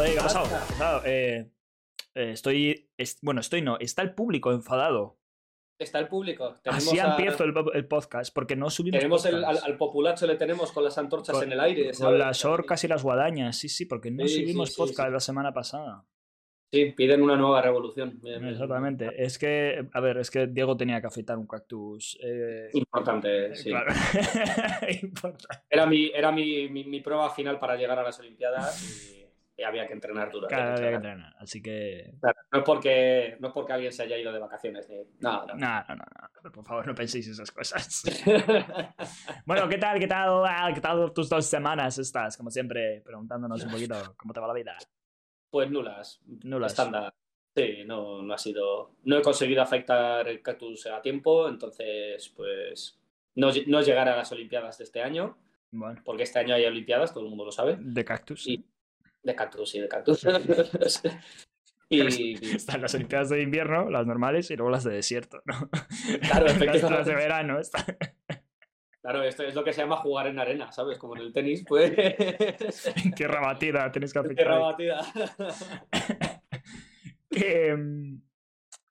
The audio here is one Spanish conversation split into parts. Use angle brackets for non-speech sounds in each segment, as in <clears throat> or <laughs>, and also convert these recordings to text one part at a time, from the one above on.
¿qué ha pasado? ¿Qué ha pasado? Eh, eh, estoy. es- bueno, estoy no. Está el público enfadado. Está el público. Tenemos Así a- empiezo el, el podcast, porque no subimos. Tenemos el, al, populacho, le tenemos con las antorchas Con- en el aire. Con las orcas y las guadañas, sí, sí, porque no Sí, subimos sí, podcast sí. la semana pasada. Sí, piden una nueva revolución. Exactamente. Es que, a ver, es que Diego tenía que afeitar un cactus. eh, Importante, sí. claro. <laughs> Importante. Era, mi, era mi, mi, mi prueba final para llegar a las Olimpiadas y había que entrenar que Claro, había que entrenar. Así que. Claro, no, es porque, no es porque alguien se haya ido de vacaciones. ni- No, no. No, no, no, no. Por favor, no penséis esas cosas. <laughs> Bueno, ¿qué tal? ¿Qué tal? Ah, ¿Qué tal tus dos semanas estás? Como siempre, preguntándonos un poquito <laughs> cómo te va la vida. pues nulas. Nulas. Estándar. Sí, no, no ha sido. No he conseguido afectar el cactus a tiempo, entonces, pues. No, no llegar a las Olimpiadas de este año, Bueno, porque este año hay Olimpiadas, todo el mundo lo sabe. de cactus. Sí. De cactus, sí, de cactus. <laughs> y. <laughs> Están las Olimpiadas de invierno, las normales, y luego las de desierto, ¿no? Claro, <laughs> las, las de verano. está- Claro, esto es lo que se llama jugar en arena, ¿sabes? Como en el tenis, pues. En tierra batida, tenéis que afectar. Tierra batida. que, mm,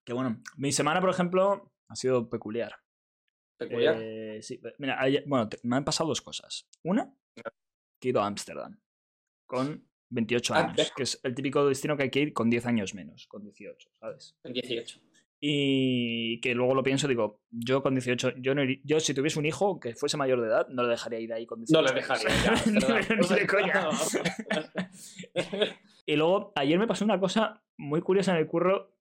que bueno, mi semana, por ejemplo, ha sido peculiar. Peculiar. Eh, sí, mira, bueno, te- me han pasado dos cosas. Una, que he ido a Ámsterdam con 28 Ah, años, que es el típico destino que hay que ir con 10 años menos, con 18, ¿sabes? En 18. Y que luego lo pienso, digo, yo con 18, yo, no yo si tuviese un hijo que fuese mayor de edad, no le dejaría ir ahí con 18. No le dejaría <laughs> de- ni de <laughs> coña. Y luego, ayer me pasó una cosa muy curiosa en el curro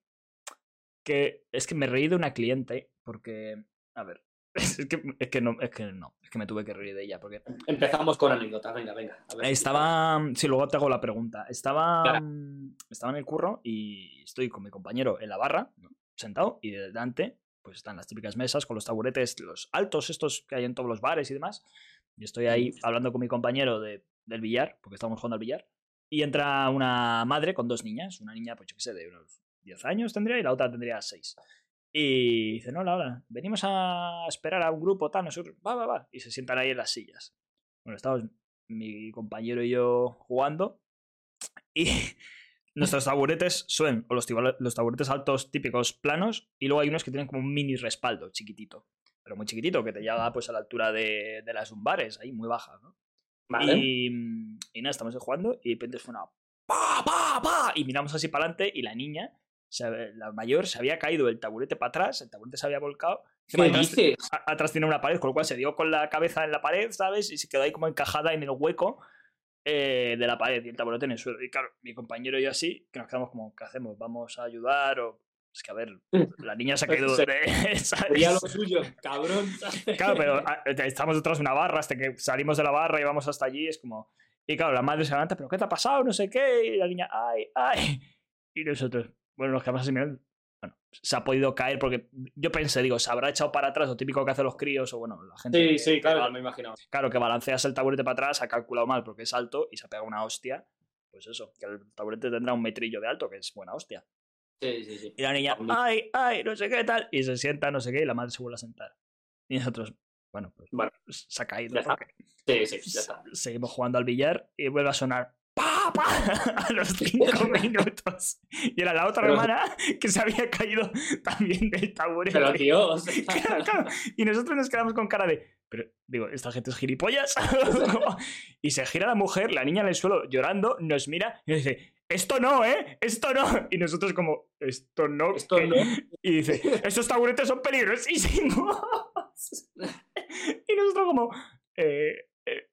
que es que me reí de una cliente porque, a ver, <laughs> es que, es que no, es que no, es que me tuve que reír de ella porque Empezamos con anécdotas, venga, venga. a ver. estaba, sí, luego te hago la pregunta, estaba, Claro. estaba en el curro y estoy con mi compañero en la barra, sentado, y delante pues están las típicas mesas con los taburetes, los altos estos que hay en todos los bares y demás, y estoy ahí hablando con mi compañero de, del billar, porque estábamos jugando al billar, y entra una madre con dos niñas, una niña, pues yo qué sé, de unos 10 años tendría y la otra tendría 6. Y dice, no, hola, hola, venimos a esperar a un grupo, tal, nosotros, va, va, va. Y se sientan ahí en las sillas. Bueno, estamos mi compañero y yo jugando y <laughs> nuestros taburetes suelen, o los, los taburetes altos típicos planos, y luego hay unos que tienen como un mini respaldo chiquitito, pero muy chiquitito, que te llega pues a la altura de, de las lumbares, ahí muy baja, ¿no? Vale. Y, y nada, estamos jugando y de repente suena pa, pa, pa, y miramos así para adelante y la niña, la mayor, se había caído del taburete para atrás, el taburete se había volcado. ¿Qué atrás- dices? atrás tiene una pared, con lo cual se dio con la cabeza en la pared, ¿sabes? Y se quedó ahí como encajada en el hueco eh, de la pared y el taburete en el suelo. Y claro, mi compañero y yo así, que nos quedamos como, ¿qué hacemos? ¿Vamos a ayudar? O... Es que a ver, <laughs> la niña se ha caído de... <laughs> <laughs> Sería lo suyo, cabrón. Claro, pero ah, estamos detrás de una barra, hasta que salimos de la barra y vamos hasta allí, es como... Y claro, la madre se levanta, ¿pero qué te ha pasado? No sé qué. Y la niña, ¡ay, ay! Y nosotros, bueno, nos quedamos así mirando. Bueno, se ha podido caer porque yo pensé, digo, se habrá echado para atrás, lo típico que hacen los críos, o bueno, la gente. Sí, que- sí, que claro, me he imaginado. Claro, que balanceas el taburete para atrás, ha calculado mal porque es alto y se ha pegado una hostia. Pues eso, que el taburete tendrá un metrillo de alto, que es buena hostia. Sí, sí, sí. Y la niña, ay, ay, no sé qué tal. Y se sienta, no sé qué, y la madre se vuelve a sentar. Y nosotros, bueno, pues Bueno, se ha caído. Sí, sí, ya está. Seguimos jugando al billar y vuelve a sonar <laughs> a los cinco minutos. Y era la otra Pero- hermana que se había caído también del taburete. Pero sea, <laughs> Claro, claro. Y nosotros nos quedamos con cara de. Pero, digo, esta gente es gilipollas. <laughs> y se gira la mujer, la niña en el suelo llorando, nos mira y nos dice: Esto no, ¿eh? Esto no. Y nosotros, como, Esto no. Esto ¿qué?". no. Y dice: Estos taburetes son peligrosísimos. y nosotros, como, "Eh, eh,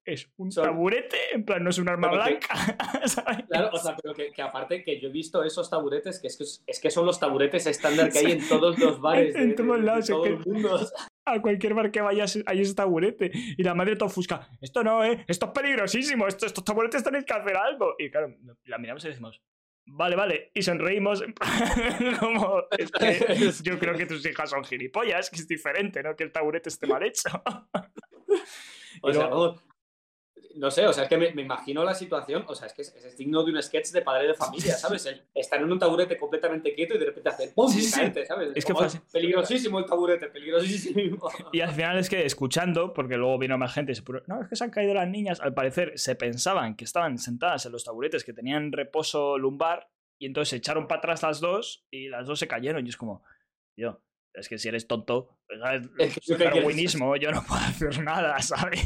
es un Son- taburete, en plan, no es un arma Pero que- blanca. <laughs> ¿sabes? Claro, o sea, pero que, que aparte que yo he visto esos taburetes, que es que, es que son los taburetes estándar que hay en todos los <laughs> bares de, En de- todos de lados, todo que- el mundo. <laughs> a cualquier bar que vayas hay ese taburete. Y la madre todo ofusca, esto no, ¿eh? Esto es peligrosísimo, esto- estos taburetes tenéis que hacer algo. Y claro, la miramos y decimos, vale, vale. Y sonreímos, como, es que yo creo que tus hijas son gilipollas, que es diferente, ¿no? Que el taburete esté mal hecho. O sea, vamos, no sé, o sea, es que me, me imagino la situación, o sea, es que es, es digno de un sketch de padre de familia, <laughs> ¿sabes? El estar en un taburete completamente quieto y de repente hacer ¡pum! Sí, y sí. caerte, ¿sabes? Es que Como, fue así. peligrosísimo el taburete, peligrosísimo. <laughs> Y al final es que escuchando, porque luego vino más gente y se puso, no, es que se han caído las niñas. Al parecer se pensaban que estaban sentadas en los taburetes que tenían reposo lumbar y entonces se echaron para atrás las dos y las dos se cayeron. Y es como, tío, es que si eres tonto. Es que darwinismo, yo no puedo hacer nada, <laughs> ¿sabes?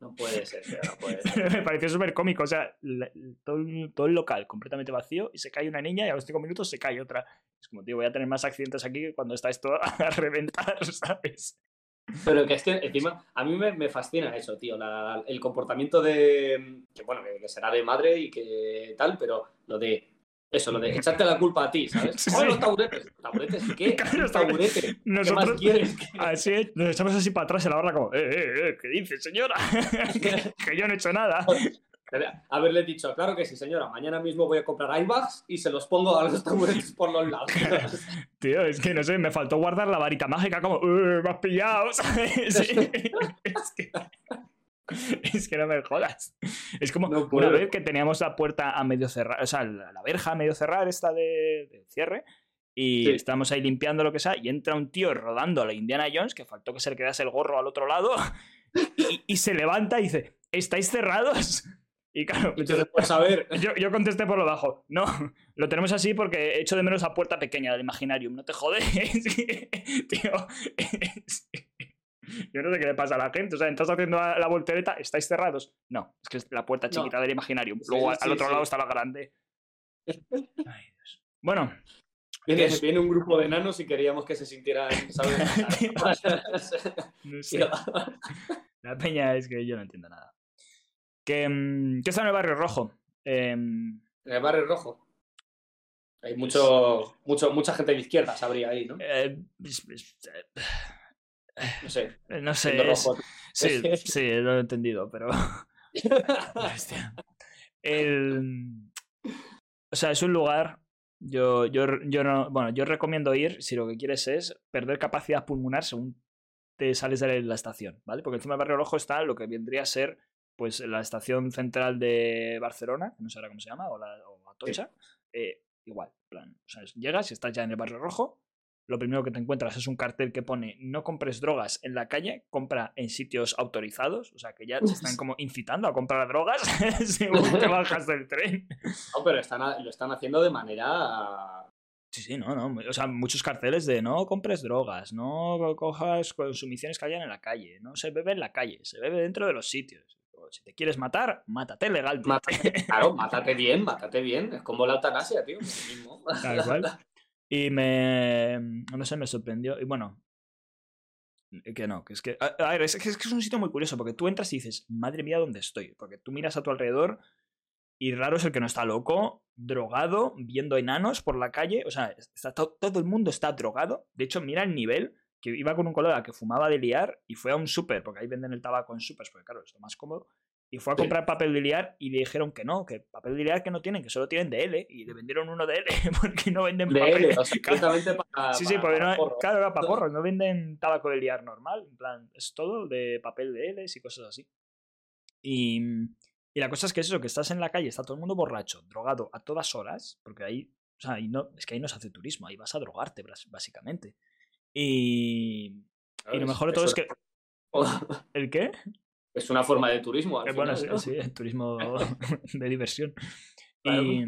No puede ser, tío, no puede <laughs> ser. Me pareció súper cómico. O sea, la- todo, el- todo el local completamente vacío y se cae una niña y a los cinco minutos se cae otra. Es como, tío, voy a tener más accidentes aquí que cuando está esto <laughs> a reventar, ¿sabes? Pero que es que encima, a mí me, me fascina eso, tío, la- el comportamiento de, que bueno, que, que será de madre y que tal, pero lo de, eso, lo de echarte la culpa a ti, ¿sabes? Sí, ¡Oh, sí. los taburetes! ¿Taburetes qué? <laughs> Claro, los Un taburete. ¿Qué más Nosotros- quieres? <laughs> Así, nos echamos así para atrás en la barra como, eh, eh, eh, ¿qué dice, señora? que, <laughs> que yo no he hecho nada. Haberle dicho, claro que sí, señora, mañana mismo voy a comprar iBags y se los pongo a los taburetes por los lados. Tío, es que no sé, me faltó guardar la varita mágica como, "Eh, me has pillado, ¿sabes? Sí. es, que, <laughs> es que no me jodas. Es como No una vez que teníamos la puerta a medio cerrar, o sea, la, la verja a medio cerrar esta de, de cierre. Y Sí. estamos ahí limpiando lo que sea, y entra un tío rodando a la Indiana Jones, que faltó que se le quedase el gorro al otro lado, <laughs> y, y se levanta y dice, ¿estáis cerrados? <laughs> Y claro, Entonces, pues a ver, yo, yo contesté por lo bajo. No, lo tenemos así porque echo de menos la puerta pequeña del Imaginarium. No te jodes. Tío. es- Yo no sé qué le pasa a la gente. O sea, entras haciendo la, la voltereta, ¿estáis cerrados? No, es que es la puerta No. chiquita del Imaginarium. Sí, Luego al sí, otro sí. lado está la grande. <laughs> Ay, Dios. Bueno, viene, es? viene un grupo de enanos y queríamos que se sintieran, ¿sabes? <laughs> <laughs> no sé. La peña es que yo no entiendo nada. Que, mm, ¿Qué está en el barrio rojo? Em, En el barrio rojo. Hay mucho, mucho, mucha gente de izquierda, sabría ahí, ¿no? eh, es- es- No sé. eh, no sé. es-. Sí, sí, lo he entendido, pero. <laughs> <laughs> Hostia. El... O sea, es un lugar. Yo, yo, yo no. Bueno, yo recomiendo ir si lo que quieres es perder capacidad pulmonar según te sales de la estación, ¿vale? Porque encima del barrio rojo está lo que vendría a ser pues la estación central de Barcelona, que no sé ahora cómo se llama, o la o Atocha. eh, igual, en plan. O sea, llegas y estás ya en el barrio rojo. Lo primero que te encuentras es un cartel que pone no compres drogas en la calle, compra en sitios autorizados. O sea, que ya te están como incitando a comprar drogas <laughs> según te <laughs> bajas del tren. No, pero están, lo están haciendo de manera. Sí, sí, no, no. O sea, muchos carteles de no compres drogas, no cojas consumiciones que hayan en la calle, no se bebe en la calle, se bebe dentro de los sitios. Si te quieres matar, mátate legalmente. Mátate, claro, mátate <laughs> bien, mátate bien. Es como la eutanasia, tío. mismo. Tal cual. Y me. No sé, me sorprendió. Y bueno. Que no, que es que. A, ver, es que, es un sitio muy curioso porque tú entras y dices, madre mía, ¿dónde estoy? Porque tú miras a tu alrededor y raro es el que no está loco, drogado, viendo enanos por la calle. O sea, está to- todo el mundo está drogado. De hecho, mira el nivel. Que iba con un colega que fumaba de liar y fue a un súper, porque ahí venden el tabaco en súper, porque claro, es lo más cómodo. Y fue a comprar papel de liar y le dijeron que no, que papel de liar que no tienen, que solo tienen de L. Y le vendieron uno de L <laughs> porque no venden De papel. él, o sea, Claro. para. Sí, sí, porque para no, porro. claro, era para porros, no venden tabaco de liar normal, en plan, es todo de papel de Ls y cosas así. Y, y la cosa es que es eso, que estás en la calle, está todo el mundo borracho, drogado a todas horas, porque ahí, o sea, ahí no, es que ahí no se hace turismo, ahí vas a drogarte, básicamente. Y, y lo mejor de todo es que... <laughs> ¿El qué? Es una forma de turismo. al Eh, bueno, final, sí, ¿no? sí, el turismo <laughs> <laughs> de diversión. Claro. Y,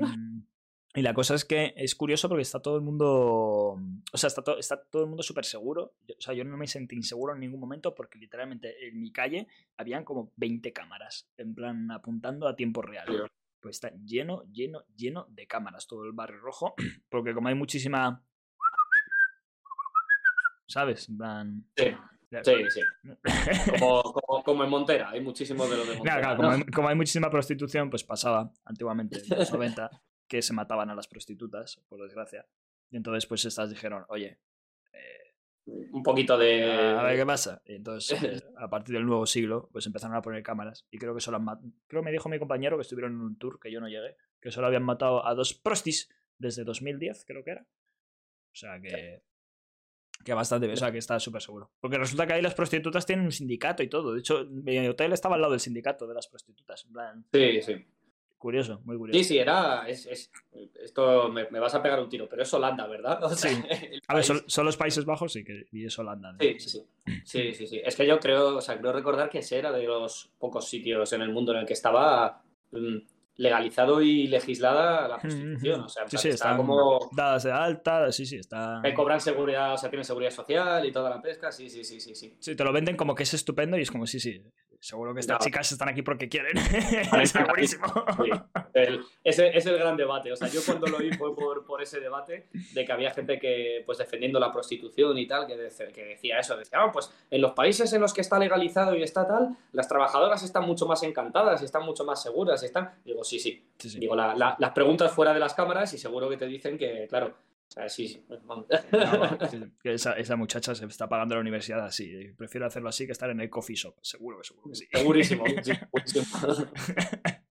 y la cosa es que es curioso porque está todo el mundo. O sea, está, to- está todo el mundo súper seguro. O sea, yo no me sentí inseguro en ningún momento porque literalmente en mi calle habían como 20 cámaras, en plan apuntando a tiempo real. Pues está lleno, lleno, lleno de cámaras todo el barrio rojo. <clears throat> Porque como hay muchísima. ¿Sabes? En plan. Sí, sí, sí. <laughs> Como, como, como en Montera, hay muchísimos de los de como, hay, como hay muchísima prostitución, pues pasaba antiguamente, en los <laughs> 90, que se mataban a las prostitutas, por desgracia. Y entonces, pues estas dijeron, oye, eh, Un poquito de. a ver qué pasa. Y entonces, <laughs> eh, a partir del nuevo siglo, pues empezaron a poner cámaras. Y creo que solo han mat- Creo que me dijo mi compañero que estuvieron en un tour, que yo no llegué, que solo habían matado a dos prostis desde 2010, creo que era. O sea que. Que bastante, o sea, que está súper seguro. Porque resulta que ahí las prostitutas tienen un sindicato y todo. De hecho, mi hotel estaba al lado del sindicato de las prostitutas. En plan, Sí, sí. curioso, muy curioso. Sí, sí, era. Es, es- esto me, me vas a pegar un tiro, pero es Holanda, ¿verdad? <laughs> O sea, Sí. A ver, son, son los Países Bajos y, que, y es Holanda. ¿no? Sí, sí, sí, sí, sí. Es que yo creo, o sea, creo recordar que ese era de los pocos sitios en el mundo en el que estaba mm, legalizado y legislada la prostitución. O sea, sí, sí, está como dadas de alta, sí, sí, está... que cobran seguridad, o sea, tienen seguridad social y toda la pesca. Sí, sí, sí, sí, sí. Sí, te lo venden como que es estupendo y es como, sí, sí, seguro que estas No. chicas están aquí porque quieren. <laughs> <laughs> Sí, el- ese es el gran debate. O sea, yo cuando lo oí fue por, por ese debate de que había gente que, pues, defendiendo la prostitución y tal, que, decía eso. Decía, "Ah, pues, en los países en los que está legalizado y está tal, las trabajadoras están mucho más encantadas y están mucho más seguras. Y están... Digo, sí, sí. Sí, sí. Digo, la- la- las preguntas fuera de las cámaras y seguro que te dicen que, claro, sea, sí, vamos. No. <laughs> Que esa, esa muchacha se está pagando la universidad así. Prefiero hacerlo así que estar en el coffee shop. Seguro que seguro que sí. Segurísimo. sí, <laughs> segurísimo. <laughs>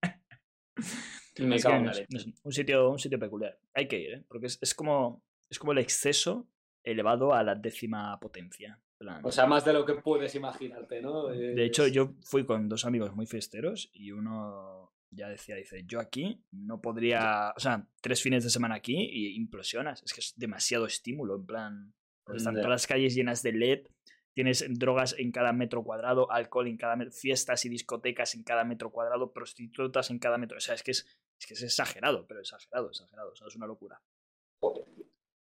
Me Es que cago en no la sé, leche. no sé, un, sitio, un sitio peculiar. Hay que ir, ¿eh? Porque es, es como, es como el exceso elevado a la décima potencia. Plan, O sea, más de lo que puedes imaginarte, ¿no? de hecho, yo fui con dos amigos muy fiesteros y uno ya decía, dice, yo aquí no podría, o sea, tres fines de semana aquí y implosionas. Es que es demasiado estímulo, en plan, porque están todas las calles llenas de LED, tienes drogas en cada metro cuadrado, alcohol en cada metro, fiestas y discotecas en cada metro cuadrado, prostitutas en cada metro. O sea, es que es, es que es exagerado, pero exagerado, exagerado. O sea, es una locura. Joder.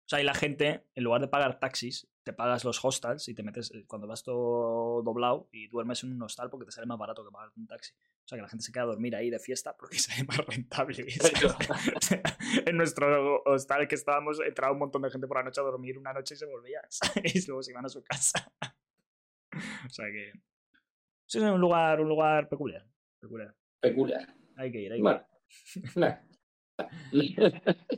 O sea, y la gente, en lugar de pagar taxis, te pagas los hostels y te metes, eh, cuando vas todo doblado y duermes en un hostal porque te sale más barato que pagar un taxi. O sea, que la gente se queda a dormir ahí de fiesta porque <laughs> sale más rentable. <laughs> <laughs> En nuestro hostal que estábamos, entraba un montón de gente por la noche a dormir una noche y se volvía. ¿sabes? Y luego se iban a su casa. O sea que. Sí, es un lugar, un lugar peculiar. peculiar. Peculiar. Hay que ir, hay que Bueno. ir.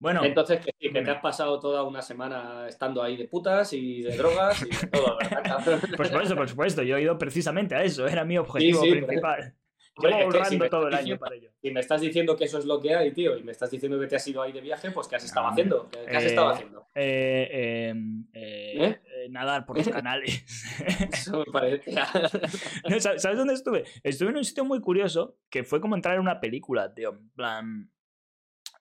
Bueno, Entonces, que, sí, que te has pasado toda una semana estando ahí de putas y de drogas y de todo, ¿verdad? cabrón? <laughs> por supuesto, por supuesto. Yo he ido precisamente a eso. Era mi objetivo sí, pero- principal. Si ahorrando me todo el año para ello. Si me estás diciendo que eso es lo que hay, tío, y me estás diciendo que te has ido ahí de viaje, pues ¿qué has estado No, haciendo? ¿Qué, qué has eh, estado haciendo? Eh, eh, eh, ¿Eh? eh, nadar por los <laughs> canales. Eso me parece. <laughs> No, ¿sabes sabes dónde estuve? Estuve en un sitio muy curioso que fue como entrar en una película, tío. En plan.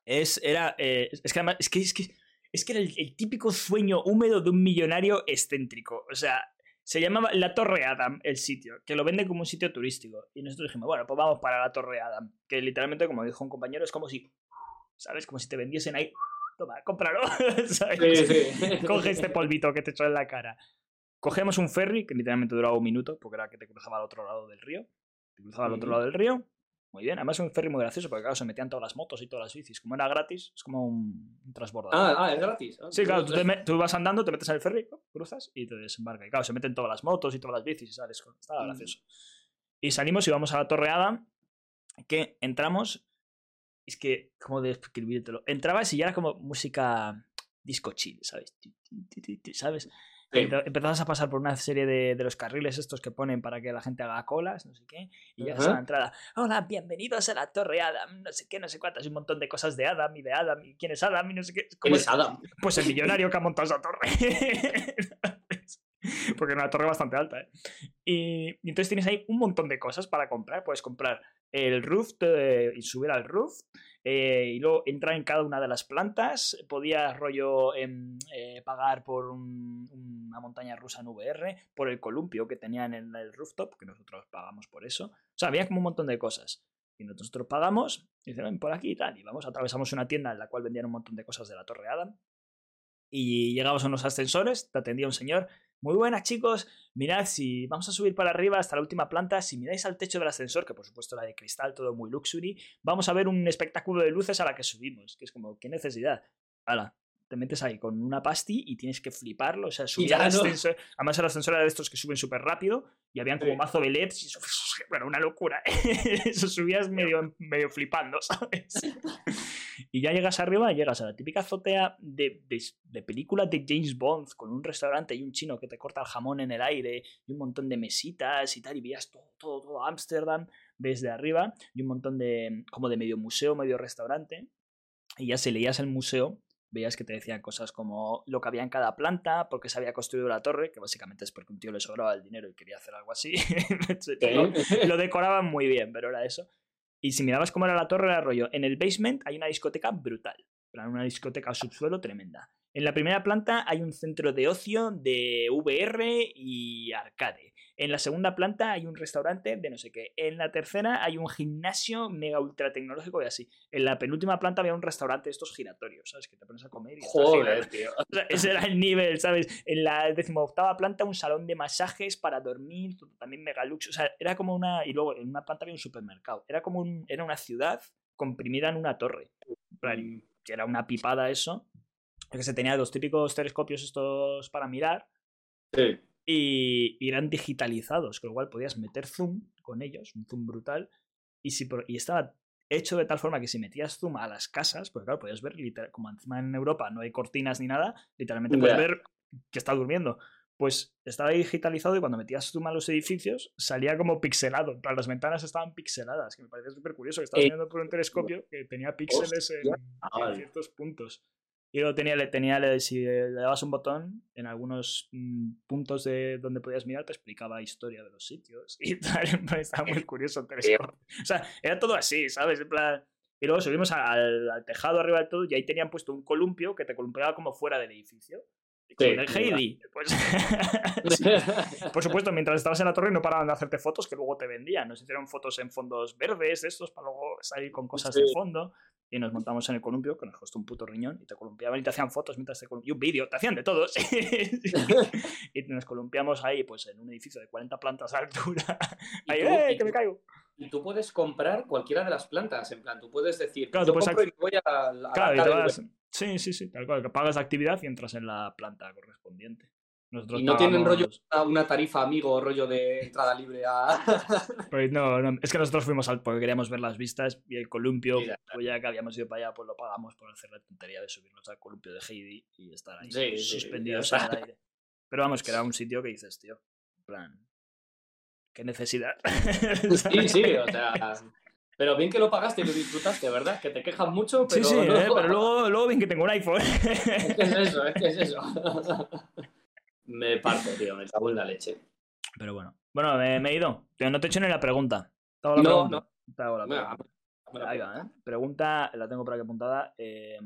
Es, era, eh, es que además, es que, es que, es que era el, el típico sueño húmedo de un millonario excéntrico. O sea, se llamaba La Torre Adam, el sitio, que lo vende como un sitio turístico. Y nosotros dijimos, bueno, pues vamos para la Torre Adam. Que literalmente, como dijo un compañero, es como si, ¿sabes? Como si te vendiesen ahí. Toma, cómpralo. <laughs> ¿sabes? Sí, sí. <laughs> Coge este polvito que te echó en la cara. Cogemos un ferry, que literalmente duraba un minuto, porque era que te cruzaba al otro lado del río. Te cruzaba al otro lado del río. Muy bien, además es un ferry muy gracioso, porque claro, se metían todas las motos y todas las bicis. Como era gratis, es como un, un transbordador. Ah, ah, es gratis. Ah, Sí, claro, tú, te me- tú vas andando, te metes en el ferry, cruzas y te desembarca. Y claro, se meten todas las motos y todas las bicis y sales. con- Estaba Mm. gracioso. Y salimos y vamos a la Torre Adam, que entramos. Es que, ¿cómo describírtelo? Entrabas y ya era como música disco chill, ¿sabes? ¿Sabes? Sí. Empezabas a pasar por una serie de, de los carriles estos que ponen para que la gente haga colas, no sé qué, y llegas a Ajá. la entrada. Hola, bienvenidos a la Torre Adam, no sé qué, no sé cuántas, y un montón de cosas de Adam y de Adam, y quién es Adam y no sé qué. ¿Quién es Adam? pues el millonario que ha montado esa torre. <laughs> <laughs> Porque es una torre bastante alta, ¿eh? Y, entonces tienes ahí un montón de cosas para comprar. Puedes comprar el roof y subir al roof. eh, y luego entrar en cada una de las plantas. Podías rollo em, eh, pagar por un- una montaña rusa en VR, por el columpio que tenían en el rooftop, que nosotros pagamos por eso. O sea, había como un montón de cosas. Y nosotros pagamos, y dicen, "Ven por aquí y tal. Y vamos, atravesamos una tienda en la cual vendían un montón de cosas de la Torre Adam. Y llegamos a unos ascensores, te atendía un señor. Muy buenas, chicos. Mirad, si vamos a subir para arriba hasta la última planta, si miráis al techo del ascensor, que por supuesto era de cristal, todo muy luxury, vamos a ver un espectáculo de luces a la que subimos. Que es como, ¿qué necesidad? Hala, te metes ahí con una pasti y tienes que fliparlo. O sea, subir al no. ascensor. Además, el ascensor era de estos que suben súper rápido y habían como Sí. mazo de LEDs. Y eso, <laughs> bueno, una locura. <laughs> Eso subías medio, medio flipando, ¿sabes? Y ya llegas arriba, llegas a la típica azotea de, de, de película de James Bond, con un restaurante y un chino que te corta el jamón en el aire y un montón de mesitas y tal, y veías todo, todo, todo Ámsterdam desde arriba y un montón de, como de medio museo, medio restaurante. Y ya si leías el museo, veías que te decían cosas como lo que había en cada planta, porque se había construido la torre, que básicamente es porque un tío le sobraba el dinero y quería hacer algo así. <laughs> lo, lo decoraban muy bien, pero era eso. Y si mirabas cómo era la torre, era rollo. En el basement hay una discoteca brutal. Una discoteca subsuelo tremenda. En la primera planta hay un centro de ocio de VR y arcade. En la segunda planta hay un restaurante de no sé qué. En la tercera hay un gimnasio mega ultra tecnológico y así. En la penúltima planta había un restaurante de estos giratorios, ¿sabes? Que te pones a comer y Joder, tío. ese era el nivel, ¿sabes? En la decimoctava planta un salón de masajes para dormir, también mega luxo. O sea, era como una. Y luego en una planta había un supermercado. Era como un... Era una ciudad comprimida en una torre. Que era una pipada eso. Que se tenía los típicos telescopios estos para mirar. Sí y, eran digitalizados, con lo cual podías meter zoom con ellos, un zoom brutal, y, si y estaba hecho de tal forma que si metías zoom a las casas, pues claro, podías ver, como encima en Europa no hay cortinas ni nada, literalmente puedes ver que está durmiendo. Pues estaba digitalizado y cuando metías zoom a los edificios salía como pixelado. Para las ventanas estaban pixeladas, que me parece súper curioso que estabas eh, viendo por un telescopio que tenía píxeles en, ciertos puntos. Y luego tenía, tenía, si le dabas un botón, en algunos mm, puntos de donde podías mirar, te explicaba historia de los sitios. Y <laughs> tal, estaba muy curioso. O sea, era todo así, ¿sabes? En plan... Y luego subimos al, tejado arriba del todo y ahí tenían puesto un columpio que te columpiaba como fuera del edificio. Con el Heidi. Pues, <laughs> Por supuesto, mientras estabas en la torre no paraban de hacerte fotos que luego te vendían. Nos hicieron fotos en fondos verdes, estos, para luego salir con cosas de fondo y nos montamos en el columpio, que nos costó un puto riñón, y te columpiaban y te hacían fotos mientras te columpiaban. Y un vídeo, te hacían de todos. <laughs> y nos columpiamos ahí, pues en un edificio de 40 plantas de altura. ahí, ¡eh, que me caigo! Y tú puedes comprar cualquiera de las plantas, en plan, tú puedes decir, claro, yo compro y voy a, a claro, Sí, sí, sí, tal cual, que pagas la actividad y entras en la planta correspondiente y no tienen rollo una tarifa amigo, rollo de entrada libre a. <laughs> Pues no, es que nosotros fuimos al porque queríamos ver las vistas y el columpio, pues ya que habíamos ido para allá, pues lo pagamos por hacer la tontería de subirnos al columpio de Heidi y estar ahí suspendidos en el aire. Pero vamos, que era un <laughs> sitio que dices, tío, en plan, qué necesidad. <laughs> Sí, sí, o sea. Pero bien que lo pagaste y lo disfrutaste, ¿verdad? Que te quejan mucho, pero. Sí, sí, eh, pero luego, luego bien que tengo un iPhone. Es que es eso, es que es eso. Me parto, tío, me cago en la leche. Pero bueno. Bueno, me, he ido. no te he hecho ni la pregunta. ¿Te hago la no, pregunta? no. Te hago la pregunta. Ahí va, ¿eh? Pregunta, la tengo por aquí apuntada. Eh,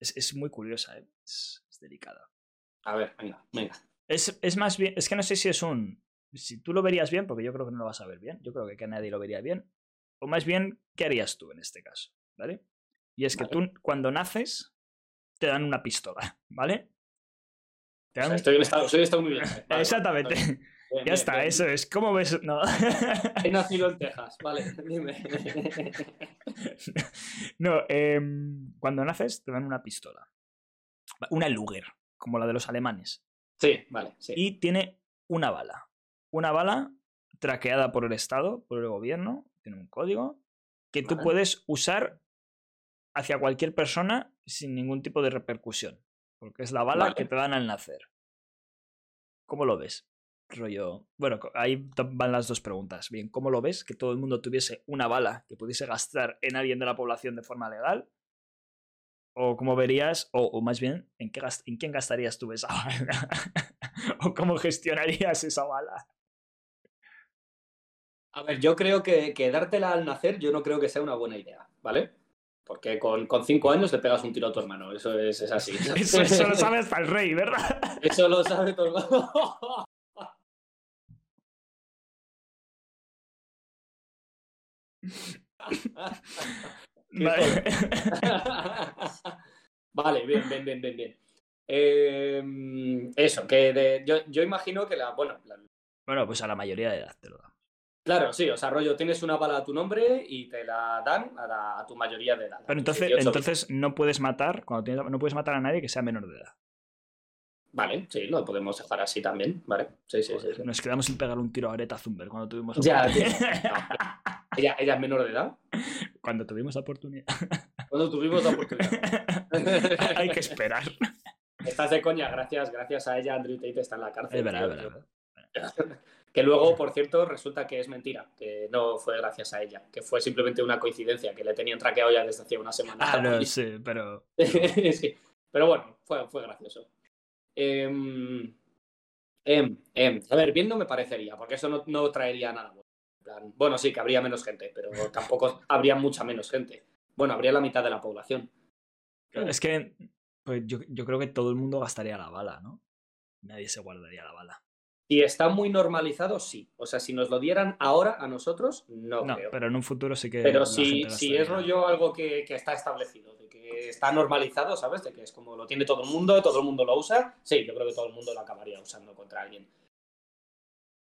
es, es, muy curiosa, ¿eh? Es, delicada. A ver, venga, venga. Es, es, más bien, es que no sé si es un. Si tú lo verías bien, porque yo creo que no lo vas a ver bien. Yo creo que, que nadie lo vería bien. O más bien, ¿qué harías tú en este caso? ¿Vale? Y es que tú, cuando naces, te dan una pistola, <laughs> ¿vale? Estoy en Estados Unidos, muy bien. <laughs> Exactamente. <laughs> ya está, eso es. ¿Cómo ves? No. <laughs> He nacido en Texas, vale, dime. no, em, cuando naces te dan una pistola. Una Luger, como la de los alemanes. Sí, vale. Sí. Y tiene una bala. Una bala traqueada por el Estado, por el gobierno, tiene un código que tú puedes usar hacia cualquier persona sin ningún tipo de repercusión. Porque es la bala que te dan al nacer. ¿Cómo lo ves? Rollo. Bueno, ahí van las dos preguntas. Bien, ¿cómo lo ves? Que todo el mundo tuviese una bala que pudiese gastar en alguien de la población de forma legal. O cómo verías, o, más bien, ¿en, qué ¿en quién gastarías tú esa <laughs> bala? o cómo gestionarías esa bala. A ver, yo creo que, que dártela al nacer, yo no creo que sea una buena idea, ¿vale? Porque con, con, cinco años le pegas un tiro a tu hermano. Eso es, es así. <laughs> Eso, lo sabe hasta el rey, ¿verdad? <laughs> Eso lo sabe todo el mundo. Vale. <laughs> vale, bien, bien, bien, bien, bien. Eh, eso, que de, yo, yo, imagino que la. Bueno, bueno, pues a la mayoría de edad te lo damos. Claro, sí, o sea, rollo, tienes una bala a tu nombre y te la dan a, tu mayoría de edad. Pero entonces, entonces no puedes matar, cuando no puedes matar a nadie que sea menor de edad. Vale, sí, lo podemos dejar así también, ¿vale? Sí, sí, sí, Nos quedamos sin pegar un tiro a Greta Thunberg cuando tuvimos Ya, ella, ella es menor de edad. <laughs> Cuando tuvimos la oportunidad. Cuando tuvimos la oportunidad. <laughs> Hay que esperar. Estás de coña, gracias, gracias a ella Andrew Tate está en la cárcel. Es verdad, es verdad. <laughs> Que luego, por cierto, resulta que es mentira, que no fue gracias a ella, que fue simplemente una coincidencia, que le tenían traqueado ya desde hacía una semana. Ah, no, <laughs> sí, pero. <laughs> sí. Pero bueno, fue, fue gracioso. Em, em, em, a ver, bien no me parecería, porque eso no, no traería nada Bueno, sí, que habría menos gente, pero tampoco habría mucha menos gente. Bueno, habría la mitad de la población. Es que pues yo, yo creo que todo el mundo gastaría la bala, ¿no? Nadie se guardaría la bala. Si está muy normalizado, sí. O sea, si nos lo dieran ahora a nosotros, no, No, creo. pero en un futuro sí que. Pero si, si es rollo algo que, que está establecido, de que está normalizado, ¿sabes? De que es como lo tiene todo el mundo, todo el mundo lo usa, sí, yo creo que todo el mundo lo acabaría usando contra alguien.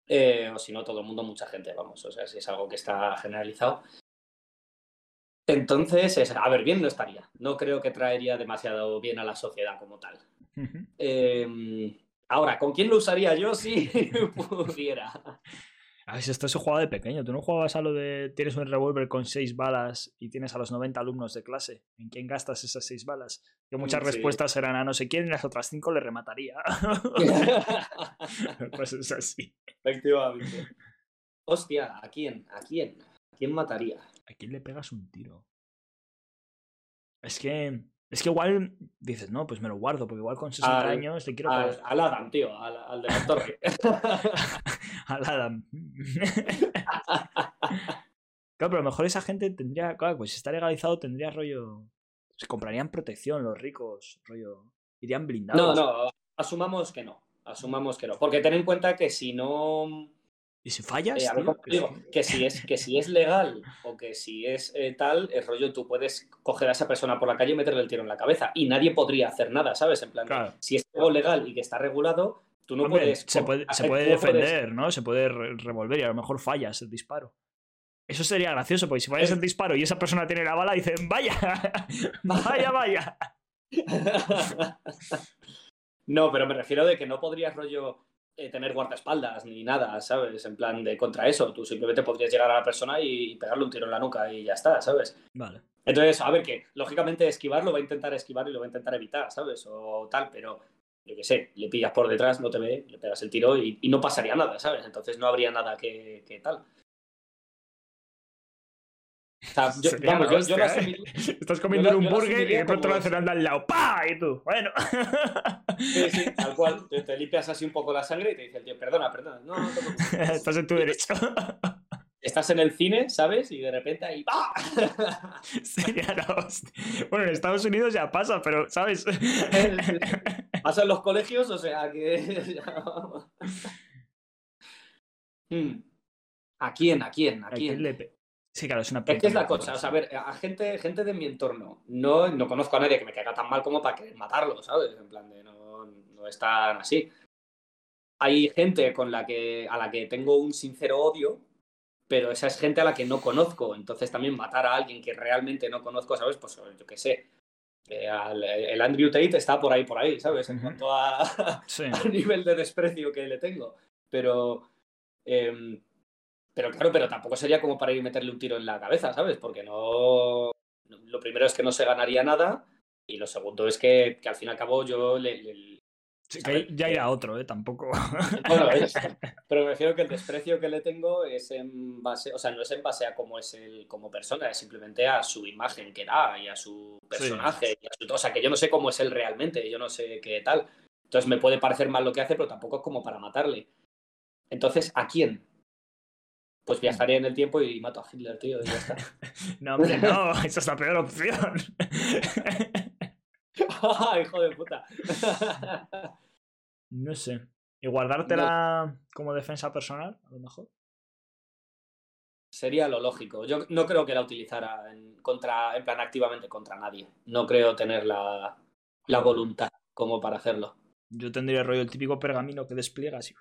Eh, o si no, todo el mundo, mucha gente, vamos. O sea, si es algo que está generalizado. Entonces, es- a ver, bien no estaría. No creo que traería demasiado bien a la sociedad como tal. Eh, ahora, ¿con quién lo usaría yo si <laughs> pudiera? A ver, si esto se jugaba de pequeño. ¿Tú no jugabas a lo de tienes un revólver con seis balas y tienes a los 90 alumnos de clase? ¿En quién gastas esas seis balas? Que muchas Sí. respuestas eran a no sé quién y las otras cinco le remataría. <laughs> pues es así. Efectivamente. Hostia, ¿a quién? ¿A quién? ¿A quién mataría? ¿A quién le pegas un tiro? Es que. Es que igual dices, no, pues me lo guardo, porque igual con 60 Al- años le quiero Al, Adam, tío, al, al de la torre. <laughs> al Adam. <laughs> claro, pero a lo mejor esa gente tendría. Claro, pues si está legalizado, tendría rollo. Se comprarían protección los ricos, rollo. Irían no, blindados. no, asumamos que no. Asumamos que no. Porque ten en cuenta que si no. ¿Y si fallas? eh, digo? que, si es, que si es legal o que si es eh, tal, es rollo, tú puedes coger a esa persona por la calle y meterle el tiro en la cabeza. Y nadie podría hacer nada, ¿sabes? En plan, Claro. si es algo legal y que está regulado, tú no Hombre, puedes. se puede, se puede puedes- defender, ¿no? Se puede re- revolver y a lo mejor fallas el disparo. Eso sería gracioso, porque si fallas el disparo y esa persona tiene la bala, dicen, vaya, <laughs> vaya, vaya. <laughs> no, pero me refiero de que no podrías rollo eh, tener guardaespaldas ni nada, ¿sabes? En plan de contra eso. Tú simplemente podrías llegar a la persona y pegarle un tiro en la nuca y ya está, ¿sabes? Vale. Entonces, a ver, que lógicamente esquivar lo va a intentar esquivar y lo va a intentar evitar, ¿sabes? O tal, pero yo qué sé, le pillas por detrás, no te ve, le pegas el tiro y, y no pasaría nada, ¿sabes? Entonces no habría nada que, que tal. O sea, yo, vamos, yo ¿eh? <laughs> Estás comiendo un yo la burger y de pronto la hacen al lado. ¡Pa! Y tú, bueno. <laughs> Sí, sí, <laughs> tal cual. Te, te limpias así un poco la sangre y te dice el tío, perdona, perdona. No, no te. Estás en tu derecho. Estás en el cine, ¿sabes? Y de repente ahí ¡ah! Sería la hostia. Bueno, en Estados Unidos ya pasa, pero, ¿sabes? Pasa en los colegios, o sea que. Hmm. ¿A quién? ¿A quién? ¿A ¿A quién quién? le pe- Sí, claro, es una Es que es la cosa, o sea, a ver, a gente, gente de mi entorno, no, no conozco a nadie que me caiga tan mal como para querer matarlo, ¿sabes? En plan de no, no es tan así. Hay gente con la que, a la que tengo un sincero odio, pero esa es gente a la que no conozco, entonces también matar a alguien que realmente no conozco, ¿sabes? Pues yo qué sé. Eh, al- el Andrew Tate está por ahí, por ahí, ¿sabes? En cuanto a, Sí. <laughs> al nivel de desprecio que le tengo. Pero, em, pero claro, pero tampoco sería como para ir y meterle un tiro en la cabeza, ¿sabes? Porque no. Lo primero es que no se ganaría nada. Y lo segundo es que, que al fin y al cabo yo le. le- Sí, ¿sabes? que ya irá otro, ¿eh? Tampoco. Bueno, <laughs> es- pero me refiero que el desprecio que le tengo es en base, o sea, no es en base a cómo es él como persona, es simplemente a su imagen que da y a su personaje. y a su- o sea, que yo no sé cómo es él realmente, yo no sé qué tal. Entonces me puede parecer mal lo que hace, pero tampoco es como para matarle. Entonces, ¿a quién? Pues viajaré en el tiempo y mato a Hitler, tío, y ya está. <laughs> No, hombre, no. <laughs> Esa es la peor opción. <laughs> ¡Hijo de puta! No sé. ¿Y guardártela como defensa personal, a lo mejor? Sería lo lógico. Yo no creo que la utilizara en, contra, en plan activamente contra nadie. No creo tener la, la voluntad como para hacerlo. Yo tendría rollo el típico pergamino que despliegas y...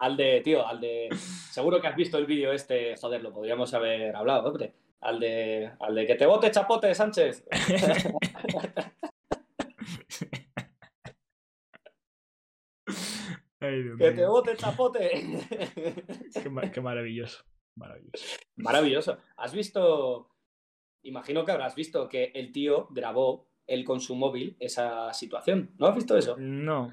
Al de, tío, al de. Seguro que has visto el vídeo este, joder, lo podríamos haber hablado, hombre. Al de, al de que te bote chapote, Sánchez. <laughs> Ay, Dios Que te bote chapote. Qué, ma- qué maravilloso. Maravilloso. Maravilloso. ¿Has visto? Imagino que habrás visto que el tío grabó él con su móvil esa situación. ¿No has visto eso? No.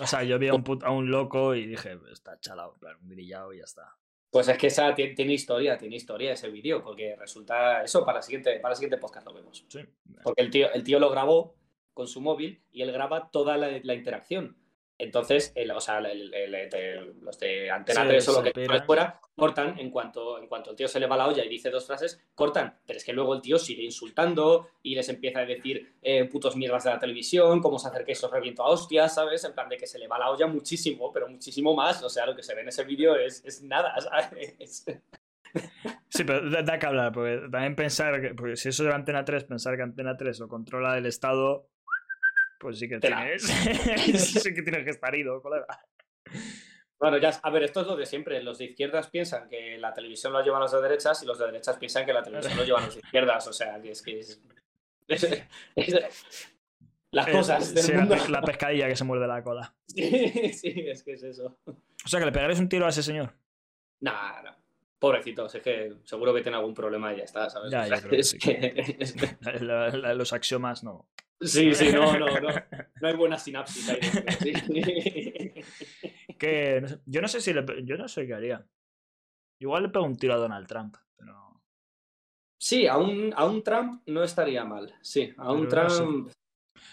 O sea, yo vi a un, put- a un loco y dije, está chalado, plan, un grillado y ya está. Pues es que esa tiene, tiene historia, tiene historia ese vídeo, porque resulta eso para el siguiente, para el siguiente podcast lo vemos. Sí. Porque el tío, el tío lo grabó con su móvil y él graba toda la, la interacción. Entonces, el- o sea, el- el- el- los de Antena Se- 3 o lo que fuera, cortan en cuanto, en cuanto el tío se le va la olla y dice dos frases, cortan. Pero es que luego el tío sigue insultando y les empieza a decir eh, putos mierdas de la televisión, cómo se acerca y os reviento a hostias, ¿sabes? En plan de que se le va la olla muchísimo, pero muchísimo más. O sea, lo que se ve en ese vídeo es, es nada, <laughs> ¿sabes? Sí, pero da, da que hablar, porque también pensar que, porque si eso es de Antena 3, pensar que Antena 3 lo controla el Estado, pues sí que Tela. tienes, <laughs> <laughs> sí que tienes que estar ido, colega. Bueno, ya, a ver, esto es lo de siempre. Los de izquierdas piensan que la televisión lo llevan los de derechas y los de derechas piensan que la televisión lo llevan los de izquierdas. O sea, que es que es. <laughs> las cosas del sí, la, mundo. pe- la pescadilla que se muerde la cola. Sí, sí, es que es eso. O sea, que le pegaréis un tiro a ese señor. Nah, no. Pobrecitos, es que seguro que tiene algún problema y ya está, ¿sabes? Ya, O sea, yo creo que es sí. que- es que- La- la- los axiomas no. Sí, sí, no, no, no. <laughs> No hay buena sinapsis ahí dentro, sí. Que, no sé, yo no sé si le. Yo no sé qué haría. Igual le pego un tiro a Donald Trump, pero. Sí, a un, a un Trump no estaría mal. Sí, a un Pero no sé. Trump.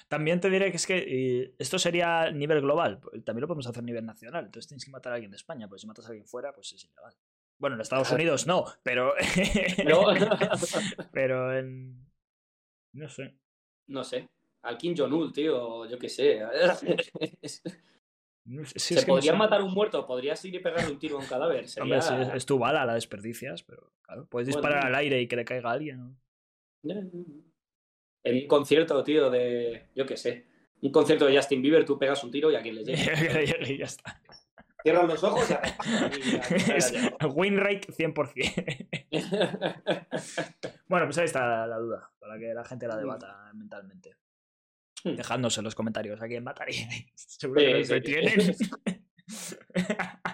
También te diré que es que esto sería a nivel global, también lo podemos hacer a nivel nacional. Entonces tienes que matar a alguien de España, pues si matas a alguien fuera, pues es ilegal. Bueno, en Estados. Unidos no, pero. <laughs> <laughs> No, pero en. No sé. no sé. Al Kim Jong-un, tío, yo qué sé. <laughs> No sé, sí, Se que no podría sé. matar un muerto, podrías ir y pegarle un tiro a un cadáver. Sería... Hombre, sí, es, es tu bala, la desperdicias, pero claro, puedes Bueno. disparar al aire y que le caiga a alguien. ¿no? En un concierto, tío, de. Yo qué sé. Un concierto de Justin Bieber, tú pegas un tiro y a quien le llegue. y ya está. Cierran los ojos y haces. y a quien le Es haya llegado. win rate 100%. bueno, pues ahí está la duda, para que la gente la debata mentalmente. Hmm. Dejadnos en los comentarios a quién mataría. <laughs> Seguro Sí, que lo sí, sí. entretienen. <laughs>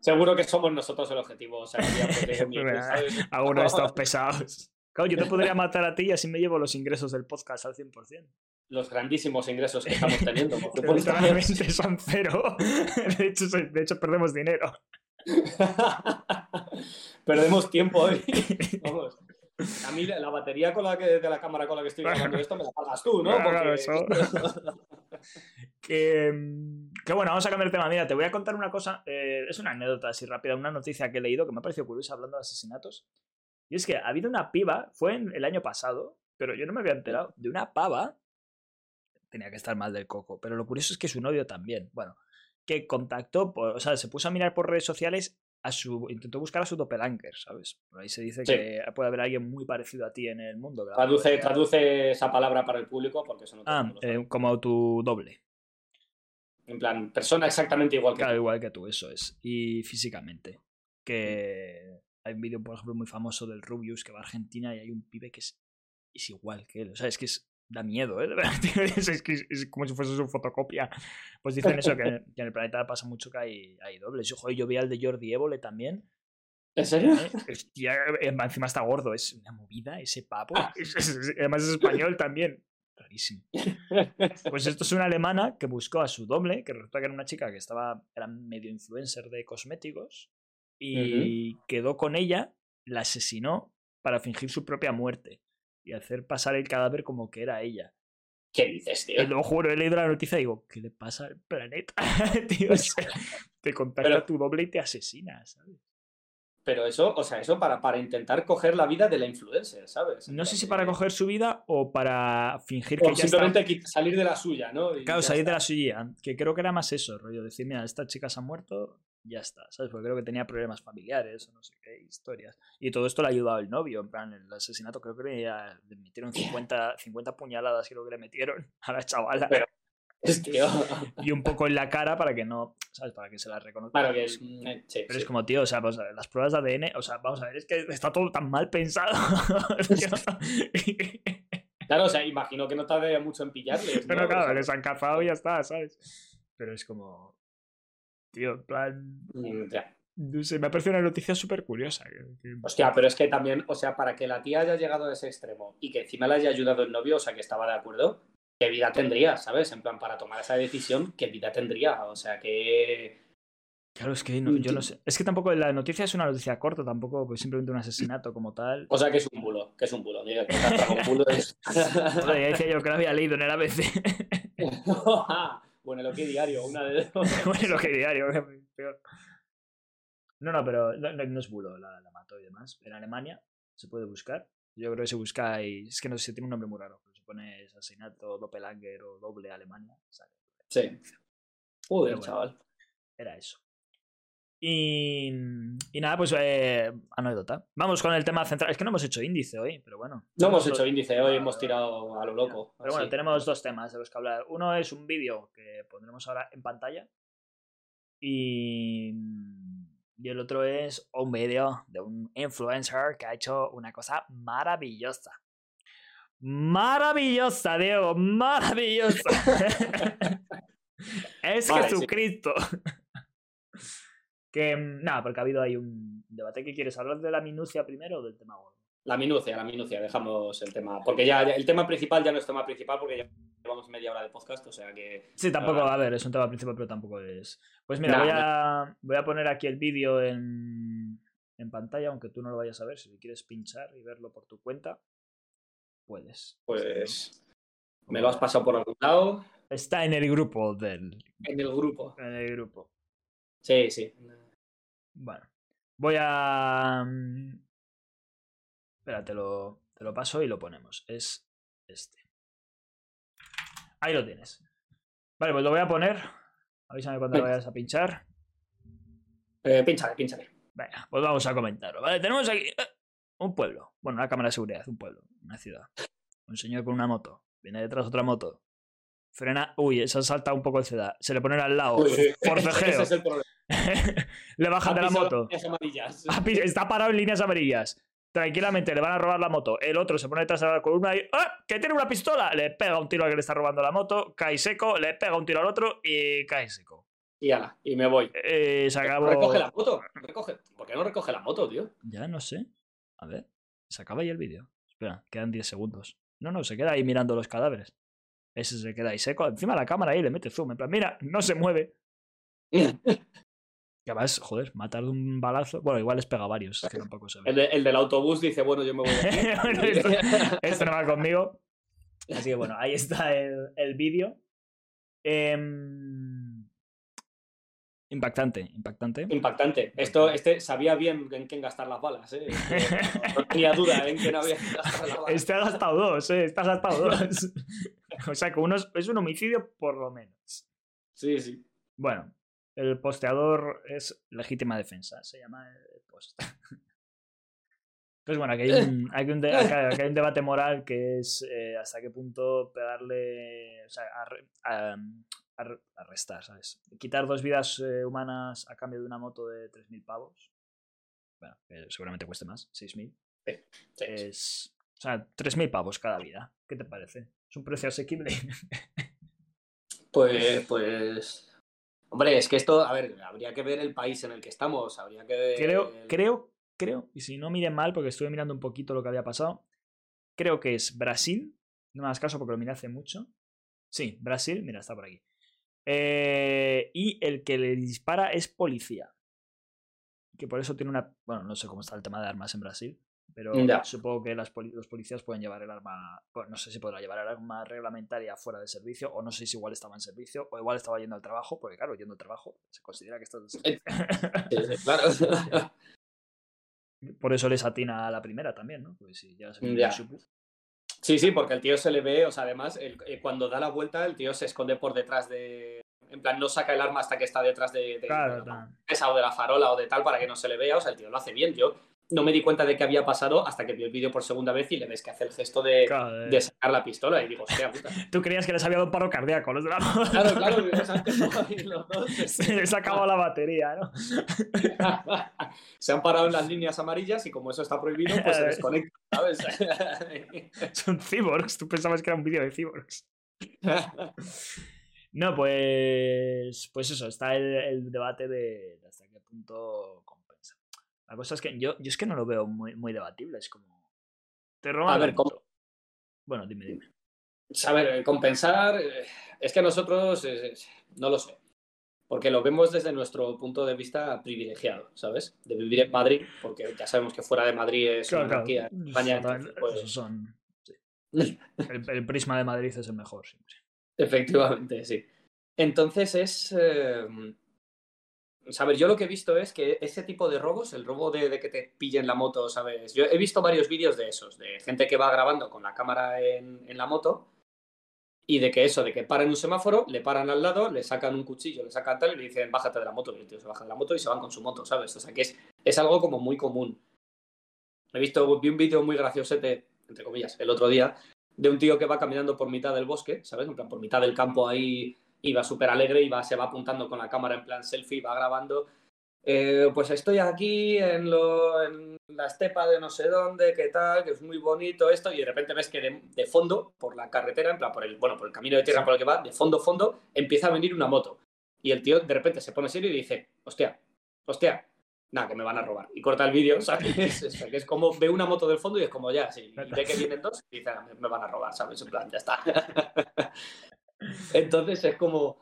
Seguro que somos nosotros el objetivo. O sea, que ya <laughs> podría mi- Venga, ¿sabes? Alguno de estos pesados. Claro, yo te podría matar a ti y así me llevo los ingresos del podcast al 100%. Los grandísimos ingresos que <laughs> estamos teniendo. Literalmente son cero. De hecho, soy- de hecho, perdemos dinero. <laughs> Perdemos tiempo hoy. <laughs> Vamos. A mí la batería con la que, de la cámara con la que estoy grabando esto me la pagas tú, ¿no? Claro, Porque- eso. Que, mm, que bueno, vamos a cambiar de tema. Mira, te voy a contar una cosa. eh, es una anécdota así rápida, una noticia que he leído que me ha parecido curiosa hablando de asesinatos. Y es que ha habido una piba, fue en el año pasado, pero yo no me había enterado, de una pava. Tenía que estar mal del coco, pero lo curioso es que su novio también. Bueno, que contactó, o sea, se puso a mirar por redes sociales a su. Intentó buscar a su doppelganger, ¿sabes? Por ahí se dice Sí. que puede haber alguien muy parecido a ti en el mundo. Traduce, traduce esa palabra para el público porque eso no Ah, eh, como tu doble. En plan, persona exactamente igual que Claro, tú. igual que tú, eso es. Y físicamente. Que hay un vídeo, por ejemplo, muy famoso del Rubius que va a Argentina y hay un pibe que es, es igual que él. O sea, es que es, da miedo, ¿eh? <laughs> Es, como si fuese su fotocopia. Pues dicen eso, que, que en el planeta pasa mucho que hay, hay dobles. Yo, joder, yo vi al de Jordi Évole también. ¿En serio? ¿eh? Hostia, eh, encima está gordo, es una movida ese papo. Es- es- es- además es español <laughs> también. Rarísimo. <laughs> Pues esto es una alemana que buscó a su doble, que resulta que era una chica que estaba, era medio influencer de cosméticos, y quedó con ella, la asesinó para fingir su propia muerte y hacer pasar el cadáver como que era ella. ¿Qué dices, tío? Y lo juro, he leído la noticia y digo, ¿qué le pasa al planeta? <laughs> Tío, o sea, te contacta Pero- tu doble y te asesina, ¿sabes? Pero eso, o sea, eso para, para intentar coger la vida de la influencer, ¿sabes? No sé si para coger su vida o para fingir que O ya está simplemente salir de la suya, ¿no? Y Claro, salir de la suya, que creo que era más eso, rollo, decir, mira, esta chica se ha muerto, ya está, ¿sabes? Porque creo que tenía problemas familiares o no sé qué historias. Y todo esto le ha ayudado el novio, en plan, el asesinato creo que le, metieron 50, 50 puñaladas, creo que le metieron a la chavala. Pero- <laughs> Es, tío. <laughs> Y un poco en la cara para que no, ¿sabes? Para que se la reconozca. Claro que es. eh, sí, Pero sí. es como, tío, o sea, vamos a ver, las pruebas de ADN, o sea, vamos a ver, es que está todo tan mal pensado. <laughs> Claro, o sea, imagino que no tardaría mucho en pillarles. ¿no? Pero claro, les han cazado y ya está, ¿sabes? Pero es como. Tío, en plan. mm, ya. No sé, me ha parecido una noticia súper curiosa. que- Hostia, pero es que también, o sea, para que la tía haya llegado a ese extremo y que encima le haya ayudado el novio, o sea, que estaba de acuerdo, ¿qué vida tendría, sabes? En plan, para tomar esa decisión, ¿qué vida tendría? O sea, que. Claro, es que no, yo no sé. Es que tampoco la noticia es una noticia corta, tampoco, pues simplemente un asesinato como tal. O sea que es un bulo, que es un bulo. Diga, que un bulo es... <laughs> Joder, ya decía yo que lo había leído en el ABC. <laughs> <laughs> bueno, lo que diario, una de <laughs> bueno, lo que diario, peor. No, no, pero no, es bulo, la, la mató y demás. En Alemania se puede buscar. Yo creo que si buscáis, es que no sé si tiene un nombre muy raro, pero si pones asesinato, doppelanger o doble Alemania, sale. Sí. Joder, chaval. Era eso. Y, y nada, pues eh, anécdota. Vamos con el tema central. Es que no hemos hecho índice hoy, pero bueno. No hemos hecho índice hoy, hemos tirado a lo loco. Pero bueno, tenemos dos temas de los que hablar. Uno es un vídeo que pondremos ahora en pantalla. Y, y el otro es un vídeo de un influencer que ha hecho una cosa maravillosa. Maravillosa, Diego, maravillosa. <laughs> <laughs> es Jesucristo. Que mm, nada, porque ha habido ahí un debate. ¿Qué quieres? ¿Hablar de la minucia primero o del tema gordo? La minucia, la minucia, dejamos el tema. Porque ya, el tema principal ya no es tema principal porque ya llevamos media hora de podcast, o sea que. Sí, tampoco, a ver, es un tema principal, pero tampoco es. Pues mira, voy, a, voy a poner aquí el vídeo en, en pantalla, aunque tú no lo vayas a ver. Si quieres pinchar y verlo por tu cuenta, puedes. Pues. ¿Me lo has pasado por algún lado? Está en el grupo del. En el grupo. En el grupo. Sí, sí. Bueno, voy a... Mm, espera, te lo, te lo paso y lo ponemos. Es este. Ahí lo tienes. Vale, pues lo voy a poner. Avísame cuando lo vayas a pinchar. Eh, pínchale, pínchale. Venga, pues vamos a comentarlo. Vale, tenemos aquí eh, un pueblo. Bueno, una cámara de seguridad, un pueblo, una ciudad. Un señor con una moto. Viene detrás otra moto. Frena. Uy, se ha saltado un poco el ciudad. Se le pone al lado. Forcejeo. <laughs> Ese es el problema. <laughs> le bajan de la moto. Está parado en líneas amarillas. Tranquilamente le van a robar la moto. El otro se pone detrás de la columna y ¡ah! ¡Que tiene una pistola! Le pega un tiro al que le está robando la moto, cae seco, le pega un tiro al otro y cae seco. Y ala, y me voy. Eh, se acabó... Recoge la moto. ¿Por qué no recoge la moto, tío? Ya no sé. A ver. Se acaba ahí el vídeo. Espera, quedan 10 segundos. No, no, se queda ahí mirando los cadáveres. Ese se queda ahí seco. Encima la cámara ahí le mete zoom. En plan, mira, no se mueve. <laughs> Que además, joder, matar de un balazo. Bueno, igual les pega varios. Que tampoco se ve. El, del autobús dice, bueno, yo me voy <laughs> esto, no va conmigo. Así que bueno, ahí está el, el vídeo. Em, impactante, impactante. Impactante. Esto, este sabía bien en quién gastar las balas, ¿eh? <laughs> No, tenía duda en quién había gastar las balas. Este ha gastado dos, ¿eh? Este ha gastado dos. <laughs> o sea que uno es un homicidio por lo menos. Sí, sí. Bueno, el posteador es legítima defensa, se llama el post. Entonces, <laughs> bueno, aquí hay un, hay un, hay un debate moral que es eh, hasta qué punto pegarle, o sea, arrestar, ¿sabes? Quitar dos vidas eh, humanas a cambio de una moto de 3.000 pavos. Bueno, seguramente cueste más, 6.000. Es, o sea, 3.000 pavos cada vida. ¿Qué te parece? ¿Es un precio asequible? <laughs> Pues, pues Hombre, es que esto, a ver, habría que ver el país en el que estamos, habría que ver... Creo, creo, creo, y si no miren mal, porque estuve mirando un poquito lo que había pasado, creo que es Brasil, no me hagas caso porque lo miré hace mucho. Sí, Brasil, mira, está por aquí. Eh, y el que le dispara es policía. Que por eso tiene una... Bueno, no sé cómo está el tema de armas en Brasil. Pero supongo que las los policías pueden llevar el arma, bueno, no sé si podrá llevar el arma reglamentaria fuera de servicio, o no sé si igual estaba en servicio, o igual estaba yendo al trabajo, porque claro, yendo al trabajo se considera que estás en servicio. <laughs> claro. <laughs> Por eso les atina a la primera también, ¿no? Pues si ya Sí, sí, porque el tío se le ve, o sea, además, eh, cuando da la vuelta, el tío se esconde por detrás de. En plan, no saca el arma hasta que está detrás de, de, claro, o de la farola o de tal para que no se le vea. O sea, el tío lo hace bien. Yo no me di cuenta de qué había pasado hasta que vi el vídeo por segunda vez y le ves que hace el gesto de, de sacar la pistola y digo, hostia puta. <laughs> Tú creías que les había dado un paro cardíaco los de la Claro, claro, <laughs> los dos. <laughs> Se les ha acabado la batería, ¿no? se han parado en las líneas amarillas y como eso está prohibido, pues se desconecta, ¿sabes? Son cyborgs, tú pensabas que era un vídeo de cyborgs. No, pues. Pues eso, está el, el debate de, de hasta qué punto la cosa es que yo, yo es que no lo veo muy, muy debatible. Es como. Te roban. A ver, Bueno, dime, dime. A ver, compensar. Eh, es que nosotros. No lo sé. porque lo vemos desde nuestro punto de vista privilegiado, ¿sabes? De vivir en Madrid, porque ya sabemos que fuera de Madrid es Claro, en España, entonces, pues, son. sí. <laughs> El, el prisma de Madrid es el mejor siempre. Efectivamente, sí. Entonces es. eh, ¿Sabes? Yo lo que he visto es que ese tipo de robos, el robo de, de que te pillen la moto, ¿sabes? Yo he visto varios vídeos de esos, de gente que va grabando con la cámara en, en la moto y de que eso, de que paran un semáforo, le paran al lado, le sacan un cuchillo, le sacan tal y le dicen bájate de la moto. Y el tío se baja de la moto y se van con su moto, ¿sabes? O sea que es, es algo como muy común. He visto, vi un vídeo muy graciosete, entre comillas, el otro día, de un tío que va caminando por mitad del bosque, ¿sabes? En plan, por mitad del campo ahí, iba súper alegre, y va, se va apuntando con la cámara en plan selfie, va grabando. Eh, pues estoy aquí en, lo, en la estepa de no sé dónde, qué tal, que es muy bonito esto, y de repente ves que de, de fondo, por la carretera, en plan, por el, bueno, por el camino de tierra Sí. por el que va, de fondo, fondo, empieza a venir una moto. Y el tío de repente se pone serio y dice, hostia, hostia, nada, que me van a robar. Y corta el vídeo, <laughs> ¿sabes? O sea, que es como ve una moto del fondo y es como ya, sí. Y ve que vienen dos y dice, "Ah, me, me van a robar, ¿sabes? En plan, ya está. <laughs> Entonces es como,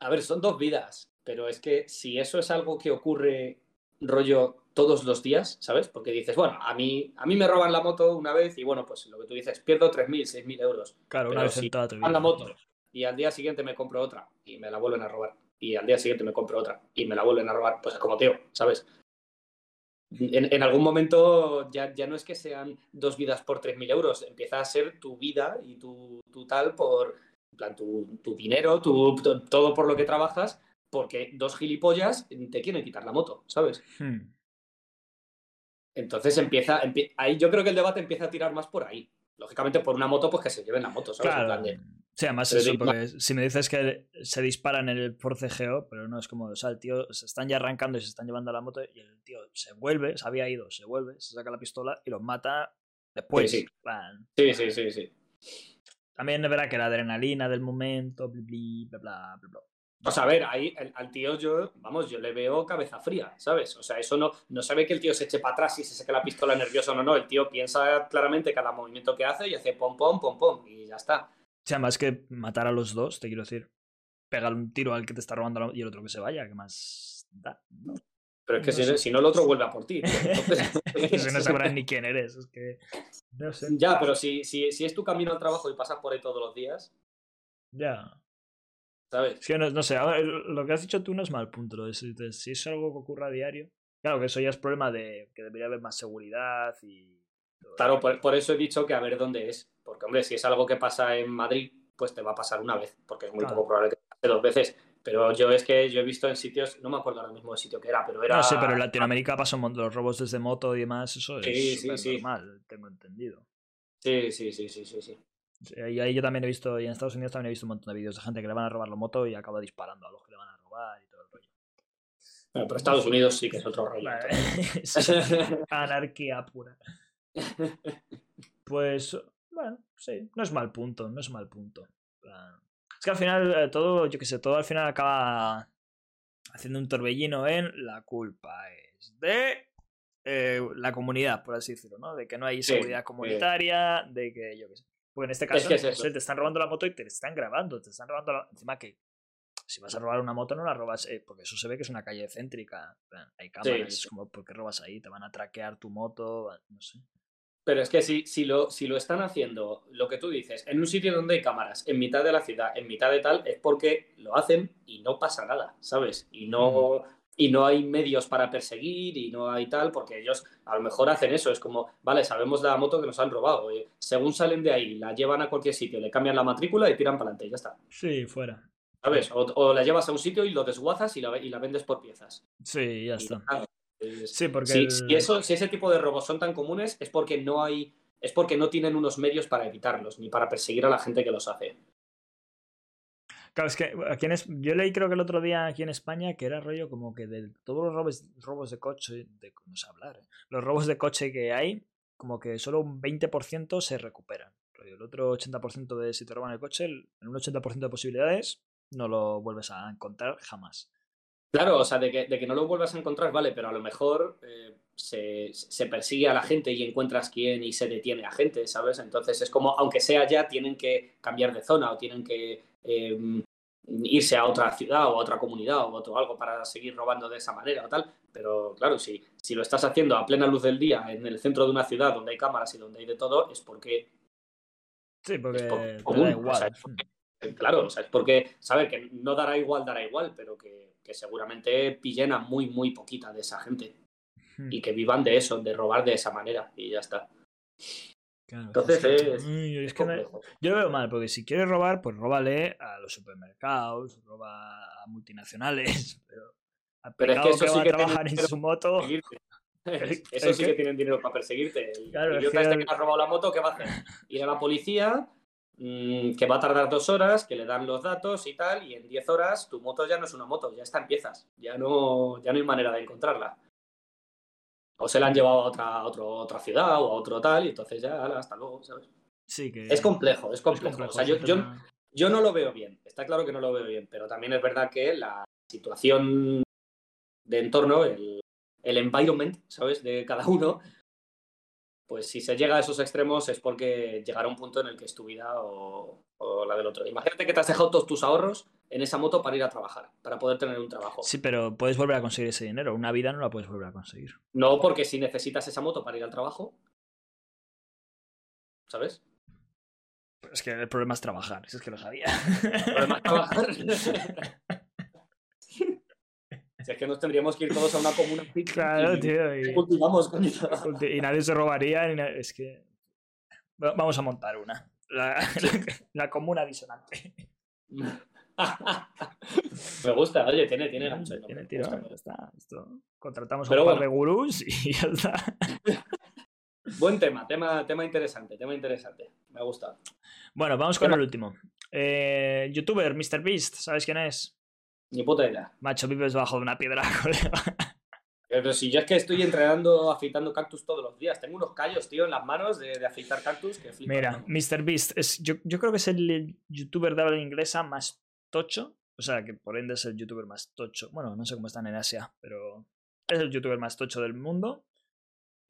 a ver, son dos vidas, pero es que si eso es algo que ocurre rollo todos los días, ¿sabes? Porque dices, bueno, a mí, a mí me roban la moto una vez y bueno, pues lo que tú dices, pierdo 3.000, 6.000 euros. Claro, una Pero vez en si toda tu roban vida. la moto y al día siguiente me compro otra y me la vuelven a robar y al día siguiente me compro otra y me la vuelven a robar, pues es como tío, ¿sabes? En, en algún momento ya, ya no es que sean dos vidas por 3.000 euros, empieza a ser tu vida y tu, tu tal por, plan, tu, tu dinero, tu, tu- todo por lo que trabajas, porque dos gilipollas te quieren quitar la moto, ¿sabes? Hmm. Entonces empieza, empie- ahí yo creo que el debate empieza a tirar más por ahí. Lógicamente por una moto, pues que se lleven la moto, ¿sabes? En Claro. plan de- Sí, además eso, porque si me dices que se disparan en el forcejeo, pero no es como, o sea, el tío se están ya arrancando y se están llevando la moto y el tío se vuelve, se había ido, se vuelve, se saca la pistola y los mata después. Sí, sí. plan. Sí, sí, sí, sí. También es verdad que la adrenalina del momento, bli, bla, bla, bla, bla. O sea, a ver, ahí el- al tío yo, vamos, yo le veo cabeza fría, ¿sabes? O sea, eso no, no sabe que el tío se eche para atrás y se saque la pistola nervioso, no, no. El tío piensa claramente cada movimiento que hace y hace pom, pom, pom, pom, y ya está. O sea, más que matar a los dos, te quiero decir, pegar un tiro al que te está robando la- y el otro que se vaya, ¿qué más da? ¿no? Pero es que No si, sé. si no, el otro vuelve a por ti. <laughs> Entonces- si no sabrán <laughs> ni quién eres, es que. No sé. Ya, pero si, si, si es tu camino al trabajo y pasas por ahí todos los días, Ya. ¿sabes? Es que no, no sé, ahora, lo que has dicho tú no es mal punto. Si, es algo que ocurra a diario. Claro que eso ya es problema de que debería haber más seguridad y. Claro, por, por eso he dicho que a ver dónde es. Porque, hombre, si es algo que pasa en Madrid, pues te va a pasar una vez, porque es muy Claro. poco probable que pase dos veces. Pero yo es que yo he visto en sitios, no me acuerdo ahora mismo del sitio que era, pero era. No sé, pero en Latinoamérica pasa un montón. Los robos desde moto y demás, eso Sí, es sí, normal, tengo entendido. Sí, sí, sí, sí, sí, sí. Y ahí yo también he visto, y en Estados Unidos también he visto un montón de vídeos de gente que le van a robar la moto y acaba disparando a los que le van a robar y todo el rollo. Bueno, pero Estados Unidos sí que es otro rollo. <laughs> <laughs> Anarquía pura. Pues, bueno, sí, no es mal punto, no es mal punto. Plan, Es que al final eh, todo, yo qué sé, todo al final acaba haciendo un torbellino en la culpa es de eh, la comunidad, por así decirlo, ¿no? De que no hay seguridad sí. comunitaria, de que yo qué sé. Porque en este caso que es eso. se te están robando la moto y te están grabando, te están robando la... Encima que si vas a robar una moto no la robas, eh, porque eso se ve que es una calle céntrica. Hay cámaras, es como, ¿por qué robas ahí? Te van a traquear tu moto, no sé. Pero es que si, si, lo, si lo están haciendo, lo que tú dices, en un sitio donde hay cámaras, en mitad de la ciudad, en mitad de tal, es porque lo hacen y no pasa nada, ¿sabes? Y no, y no hay medios para perseguir y no hay tal, porque ellos a lo mejor hacen eso. Es como, vale, sabemos de la moto que nos han robado. y según salen de ahí, la llevan a cualquier sitio, le cambian la matrícula y tiran para adelante, y ya está. Sí, fuera. ¿Sabes? O, o la llevas a un sitio y lo desguazas y la, y la vendes por piezas. Sí, ya Y está. Sí, porque si, el- si eso, si ese tipo de robos son tan comunes, es porque no hay, es porque no tienen unos medios para evitarlos, ni para perseguir a la gente que los hace. Claro, es que aquí en yo leí creo que el otro día aquí en España que era rollo como que de todos los robos, robos de coche, de, no sé hablar, ¿eh? los robos de coche que hay, como que solo un 20% se recuperan. El otro 80% de si te roban el coche, en un 80% de posibilidades no lo vuelves a encontrar jamás. Claro, o sea, de que, de que no lo vuelvas a encontrar, vale, pero a lo mejor eh, se, se persigue a la gente y encuentras quién y se detiene a gente, ¿sabes? Entonces es como, aunque sea ya, tienen que cambiar de zona o tienen que eh, irse a otra ciudad o a otra comunidad o otro algo para seguir robando de esa manera o tal. Pero claro, si, si lo estás haciendo a plena luz del día en el centro de una ciudad donde hay cámaras y donde hay de todo, es porque. Sí, porque es po- te común, da o igual. sea, es porque- Claro, o sea, es porque, saber que no dará igual, dará igual, pero que, que seguramente pillen a muy, muy poquita de esa gente Mm, y que vivan de eso, de robar de esa manera y ya está. claro, Entonces que- es- Uy, es Es que me- complejo. Yo lo veo mal, porque si quieres robar, pues róbale a los supermercados, roba a multinacionales, <laughs> pero al Pero es que eso que sí que trabajar tiene en su moto. El- <laughs> Eso sí que- tienen dinero para perseguirte. El Claro, idiota que este que ha robado la moto, ¿qué va a hacer? <laughs> Ir a la policía, mm, que va a tardar dos horas, que le dan los datos y tal, y en 10 horas tu moto ya no es una moto, ya está en piezas. Ya no, ya no hay manera de encontrarla. O se la han llevado a otra, a otro- otra ciudad o a otro tal, y entonces ya, hasta luego, ¿sabes? Sí, que Es complejo, es es complejo. O sea, yo, yo, yo no lo veo bien, está claro que no lo veo bien, pero también es verdad que la situación de entorno, el, el environment, ¿sabes? De cada uno, pues si se llega a esos extremos es porque llegará un punto en el que es tu vida o, o la del otro. Imagínate que te has dejado todos tus ahorros en esa moto para ir a trabajar, para poder tener un trabajo. Sí, pero puedes volver a conseguir ese dinero. Una vida no la puedes volver a conseguir. No porque si necesitas esa moto para ir al trabajo, ¿sabes? Pero es que el problema es trabajar, si es que lo sabía. Además, trabajar. <laughs> si es que nos tendríamos que ir todos a una comuna. <laughs> Claro, y- tío. y cultivamos, coño. y nadie se robaría. na- Es que. Va- Vamos a montar una. La, <laughs> la comuna disonante. <laughs> Me gusta, oye, tiene, tiene gancho. ¿no? Tiene tiro, gusta. está. Esto. Contratamos Pero a un par bueno. de gurús y ya está. Buen tema, tema, tema interesante, tema interesante. Me gusta. Bueno, vamos con Tema- el último. Eh, Youtuber, MrBeast, ¿sabes quién es? Ni puta idea. Macho, vives bajo una piedra, <laughs> colega. Pero si yo es que estoy entrenando, afeitando cactus todos los días. Tengo unos callos, tío, en las manos de, de afeitar cactus que flipas, Mira, ¿no? MrBeast, es, yo, yo creo que es el youtuber de habla inglesa más tocho. O sea, que por ende es el youtuber más tocho. Bueno, no sé cómo están en Asia, pero es el youtuber más tocho del mundo.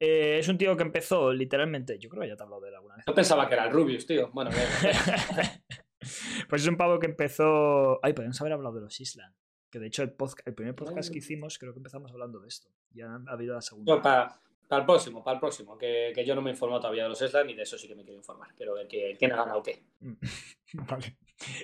Eh, es un tío que empezó literalmente, yo creo que ya te he hablado de él alguna vez. Yo pensaba que era el Rubius, tío. Bueno, venga. <laughs> pues es un pavo que empezó. Ay, podemos haber hablado de los Island. Que de hecho el, podca- el primer podcast que hicimos creo que empezamos hablando de esto. Ya ha habido la segunda. No, para, para el próximo, para el próximo. Que, que yo no me he informado todavía de los Eslan y de eso sí que me quiero informar. Quiero ver que- quién ha ganado qué. <laughs> Vale.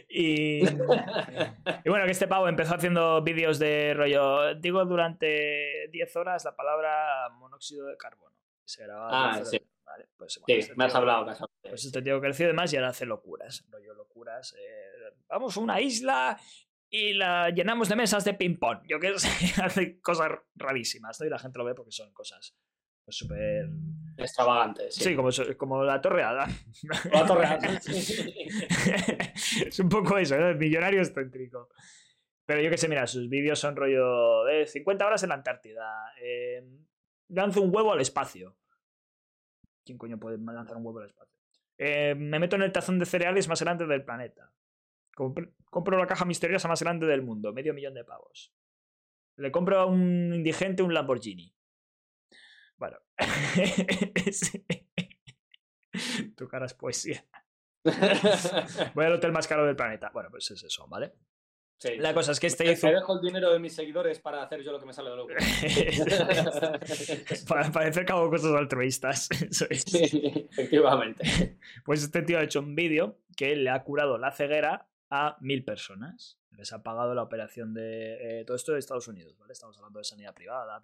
Y, y bueno, que este pavo empezó haciendo vídeos de rollo, digo durante 10 horas la palabra monóxido de carbono. Se grababa Ah, 10 sí. horas. Vale, pues, bueno, Sí, este me has tío- hablado, me has hablado. Pues este tío creció y demás y ahora hace locuras. Rollo locuras. eh, vamos a una isla y la llenamos de mesas de ping-pong. Yo qué <laughs> sé, hace cosas rarísimas, ¿no? Y la gente lo ve porque son cosas pues, súper. Extravagante, sí. Sí, como, como la torreada. La torre sí. <laughs> es un poco eso, ¿no? El millonario excéntrico. Pero yo que sé, mira, sus vídeos son rollo de 50 horas en la Antártida. Eh, lanzo un huevo al espacio. ¿Quién coño puede lanzar un huevo al espacio? Eh, me meto en el tazón de cereales más grande del planeta. Compr- compro la caja misteriosa más grande del mundo, medio millón de pavos. Le compro a un indigente un Lamborghini. Bueno. <laughs> Tu cara es poesía. <laughs> Voy al hotel más caro del planeta. Bueno, pues es eso, ¿vale? Sí. La cosa es que este Te hizo. dejo el dinero de mis seguidores para hacer yo lo que me sale de loco. <laughs> Para parecer que hago cosas altruistas. <laughs> Eso es. Sí, efectivamente. Pues este tío ha hecho un vídeo que le ha curado la ceguera a mil personas. Les ha pagado la operación de. eh, todo esto de Estados Unidos, ¿vale? Estamos hablando de sanidad privada.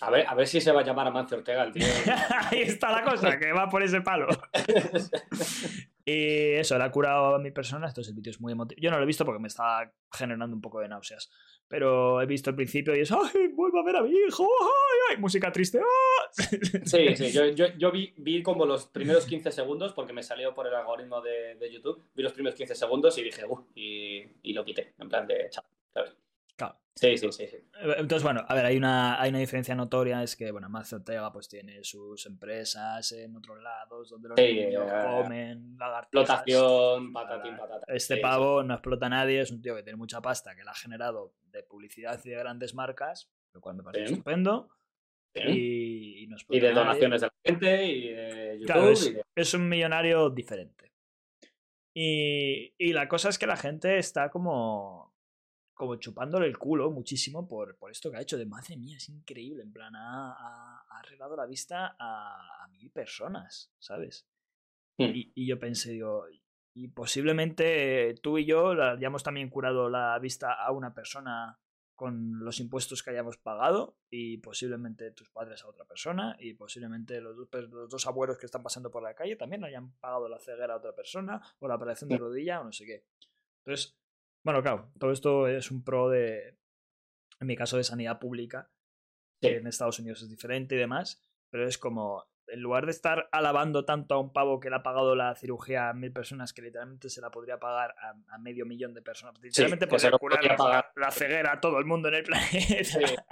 A ver, a ver si se va a llamar Amancio Ortega el tío. <laughs> Ahí está la cosa, que va por ese palo. <laughs> Y eso, le ha curado a mil personas. Entonces el vídeo es muy emotivo. Yo no lo he visto porque me está generando un poco de náuseas. Pero he visto el principio y es ¡Ay, vuelvo a ver a mi hijo! ¡Ay, ay! Música triste. ¡ah! Sí, sí, yo, yo, yo vi, vi como los primeros 15 segundos porque me salió por el algoritmo de, de YouTube. Vi los primeros 15 segundos y dije, uh, y, y lo quité. En plan de chao, ¿sabes? Claro. Sí, sí, sí. sí. Entonces, bueno, a ver, hay una, hay una diferencia notoria, es que, bueno, Macio Ortega pues tiene sus empresas en otros lados donde los Sí, niños eh, comen. Explotación, patatín, patata. Este Sí, pavo no explota a nadie, es un tío que tiene mucha pasta, que la ha generado de publicidad y de grandes marcas, lo cual me parece estupendo. Y, y no Y de donaciones de la gente, y de YouTube. Claro, es, y de- es un millonario diferente. Y, y la cosa es que la gente está como como chupándole el culo muchísimo por, por esto que ha hecho. De madre mía, es increíble. En plan, ha, ha, arreglado la vista a, a, mil personas, ¿sabes? Mm. Y, y, yo pensé, digo, y posiblemente tú y yo le hayamos también curado la vista a una persona con los impuestos que hayamos pagado y posiblemente tus padres a otra persona y posiblemente los dos, los dos abuelos que están pasando por la calle también hayan pagado la ceguera a otra persona o la operación de mm. rodilla o no sé qué. Entonces, bueno, claro, todo esto es un pro de, en mi caso, de sanidad pública, que en Estados Unidos es diferente y demás, pero es como, en lugar de estar alabando tanto a un pavo que le ha pagado la cirugía a mil personas, que literalmente se la podría pagar a, medio millón de personas, literalmente podría curar pagar. La, ceguera a todo el mundo en el planeta.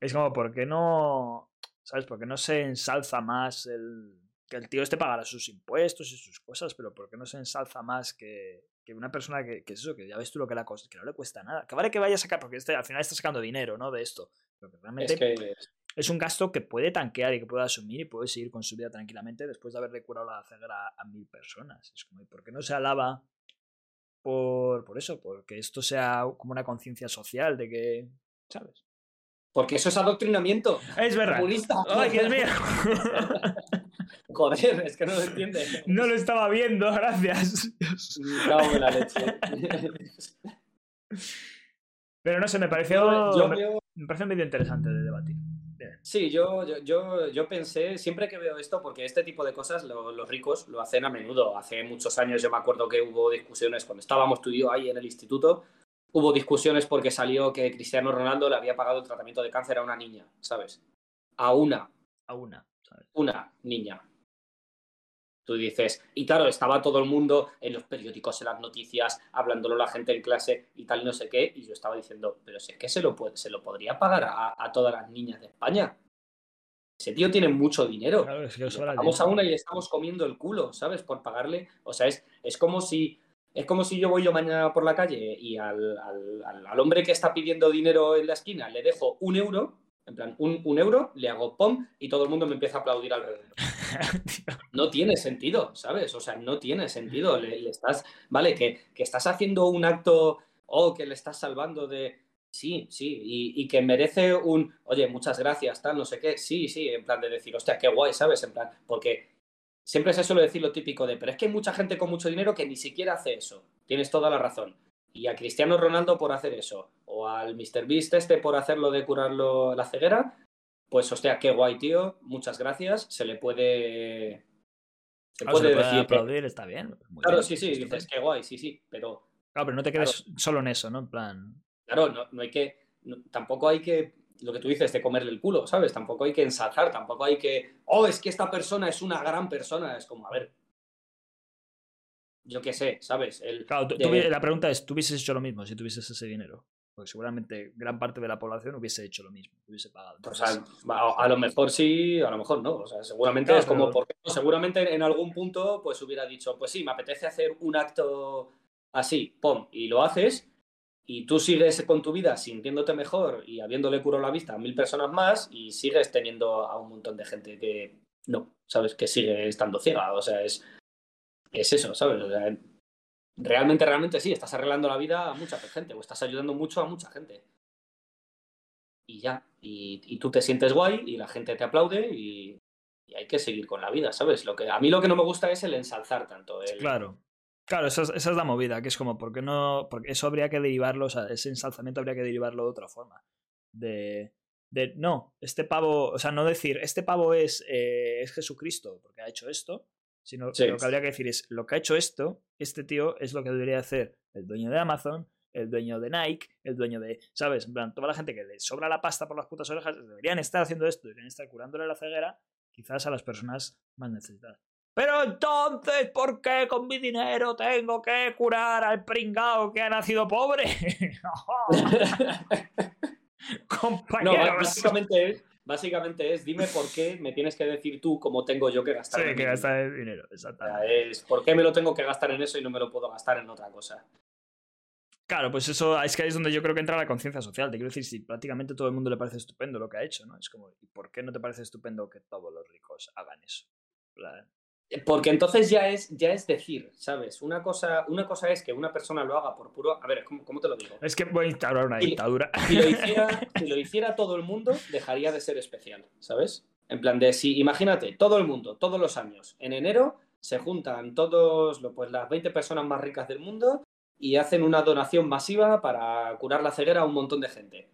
es como, ¿por qué no, sabes, por qué no se ensalza más el que el tío este pagara sus impuestos y sus cosas, pero ¿por qué no se ensalza más que, que una persona que, que, es eso, que ya ves tú lo que, la que no le cuesta nada. Que vale que vaya a sacar, porque este, al final está sacando dinero, ¿no? De esto. Pero que realmente es, que... es, un gasto que puede tanquear y que puede asumir y puede seguir con su vida tranquilamente después de haberle curado la ceguera a, mil personas. Es como, ¿por qué no se alaba por, por eso? Porque esto sea como una conciencia social de que, ¿sabes? Porque eso es adoctrinamiento. Es verdad. ¡Ay, Dios mío! <laughs> Joder, es que no lo entiende. <laughs> No lo estaba viendo, gracias. Cago en la leche. <laughs> Pero no sé, me pareció. Me parece un vídeo interesante de debatir. Sí, yo, yo, yo, pensé, siempre que veo esto, porque este tipo de cosas los ricos lo hacen a menudo. Hace muchos años yo me acuerdo que hubo discusiones cuando estábamos tú y yo ahí en el instituto. Hubo discusiones porque salió que Cristiano Ronaldo le había pagado el tratamiento de cáncer a una niña, ¿sabes? A una. A una, ¿sabes? Una niña. Tú dices, y claro, estaba todo el mundo en los periódicos, en las noticias, hablándolo la gente en clase y tal, y no sé qué, y yo estaba diciendo, pero si es que se lo, puede, se lo podría pagar a, todas las niñas de España. Ese tío tiene mucho dinero. Vamos a una y estamos comiendo el culo, ¿sabes? Por pagarle. O sea, es, es como si. Es como si yo voy yo mañana por la calle y al, al, al hombre que está pidiendo dinero en la esquina le dejo un euro en plan, un, euro, le hago pom y todo el mundo me empieza a aplaudir alrededor. <laughs> no tiene sentido, ¿sabes? O sea, no tiene sentido. Le, estás, vale, que, que, estás haciendo un acto o que le estás salvando de. Sí, sí, y, que merece un. Oye, muchas gracias, tal, no sé qué. Sí, sí, en plan de decir, hostia, qué guay, ¿sabes? En plan, porque siempre se suele decir lo típico de, pero es que hay mucha gente con mucho dinero que ni siquiera hace eso. Tienes toda la razón y a Cristiano Ronaldo por hacer eso, o al Mr. Beast este por hacerlo de curarlo la ceguera, pues hostia, qué guay, tío, muchas gracias, se le puede... Se puede, decir aplaudir, está bien. claro, sí, sí, dices, qué guay, sí, sí, pero... Claro, pero no te quedes solo en eso, ¿no? En plan... Claro, no, no hay que... tampoco hay que lo que tú dices de comerle el culo, ¿sabes? Tampoco hay que ensalzar, tampoco hay que, oh, es que esta persona es una gran persona. Es como, a ver, yo qué sé, ¿sabes? El, claro, la pregunta es, ¿tú hubieses hecho lo mismo si tuvieses ese dinero? Porque seguramente gran parte de la población hubiese hecho lo mismo, hubiese pagado. o sea, a, lo mejor sí, a lo mejor no. O sea, seguramente es como, porque seguramente en algún punto pues hubiera dicho, pues sí, me apetece hacer un acto así, pum, y lo haces, y tú sigues con tu vida sintiéndote mejor y habiéndole curado la vista a mil personas más, y sigues teniendo a un montón de gente que no, ¿sabes? Que sigue estando ciega. O sea, es es eso, ¿sabes? realmente, realmente sí, estás arreglando la vida a mucha gente o estás ayudando mucho a mucha gente. Y ya, y, tú te sientes guay y la gente te aplaude y, hay que seguir con la vida, ¿sabes? Lo que, a mí lo que no me gusta es el ensalzar tanto. Claro. Claro, esa es, la movida, que es como, ¿por qué no? Porque eso habría que derivarlo, o sea, ese ensalzamiento habría que derivarlo de otra forma. De, de no, este pavo, o sea, no decir, este pavo es, eh, es Jesucristo porque ha hecho esto, Sino lo que habría que decir es, lo que ha hecho esto, este tío es lo que debería hacer el dueño de Amazon, el dueño de Nike, el dueño de, ¿sabes? En plan, toda la gente que le sobra la pasta por las putas orejas deberían estar haciendo esto, deberían estar curándole la ceguera, quizás a las personas más necesitadas. Pero entonces, ¿por qué con mi dinero tengo que curar al pringao que ha nacido pobre? <laughs> <laughs> <laughs> Compañeros. No, básicamente básicamente es dime por qué me tienes que decir tú cómo tengo yo que gastar. Sí, que gastar el dinero, exactamente. Es por qué me lo tengo que gastar en eso y no me lo puedo gastar en otra cosa. Claro, pues eso es que ahí es donde yo creo que entra la conciencia social. Te quiero decir, si prácticamente todo el mundo le parece estupendo lo que ha hecho, ¿no? Es como, ¿y por qué no te parece estupendo que todos los ricos hagan eso? Porque entonces ya es, ya es decir, ¿sabes? Una cosa, una cosa es que una persona lo haga por puro. A ver, ¿cómo, cómo te lo digo? Es que voy a instaurar una dictadura. Si lo, <laughs> hiciera, si lo hiciera todo el mundo, dejaría de ser especial, ¿sabes? En plan de si, imagínate, todo el mundo, todos los años, en enero se juntan todos, pues las 20 personas más ricas del mundo y hacen una donación masiva para curar la ceguera a un montón de gente.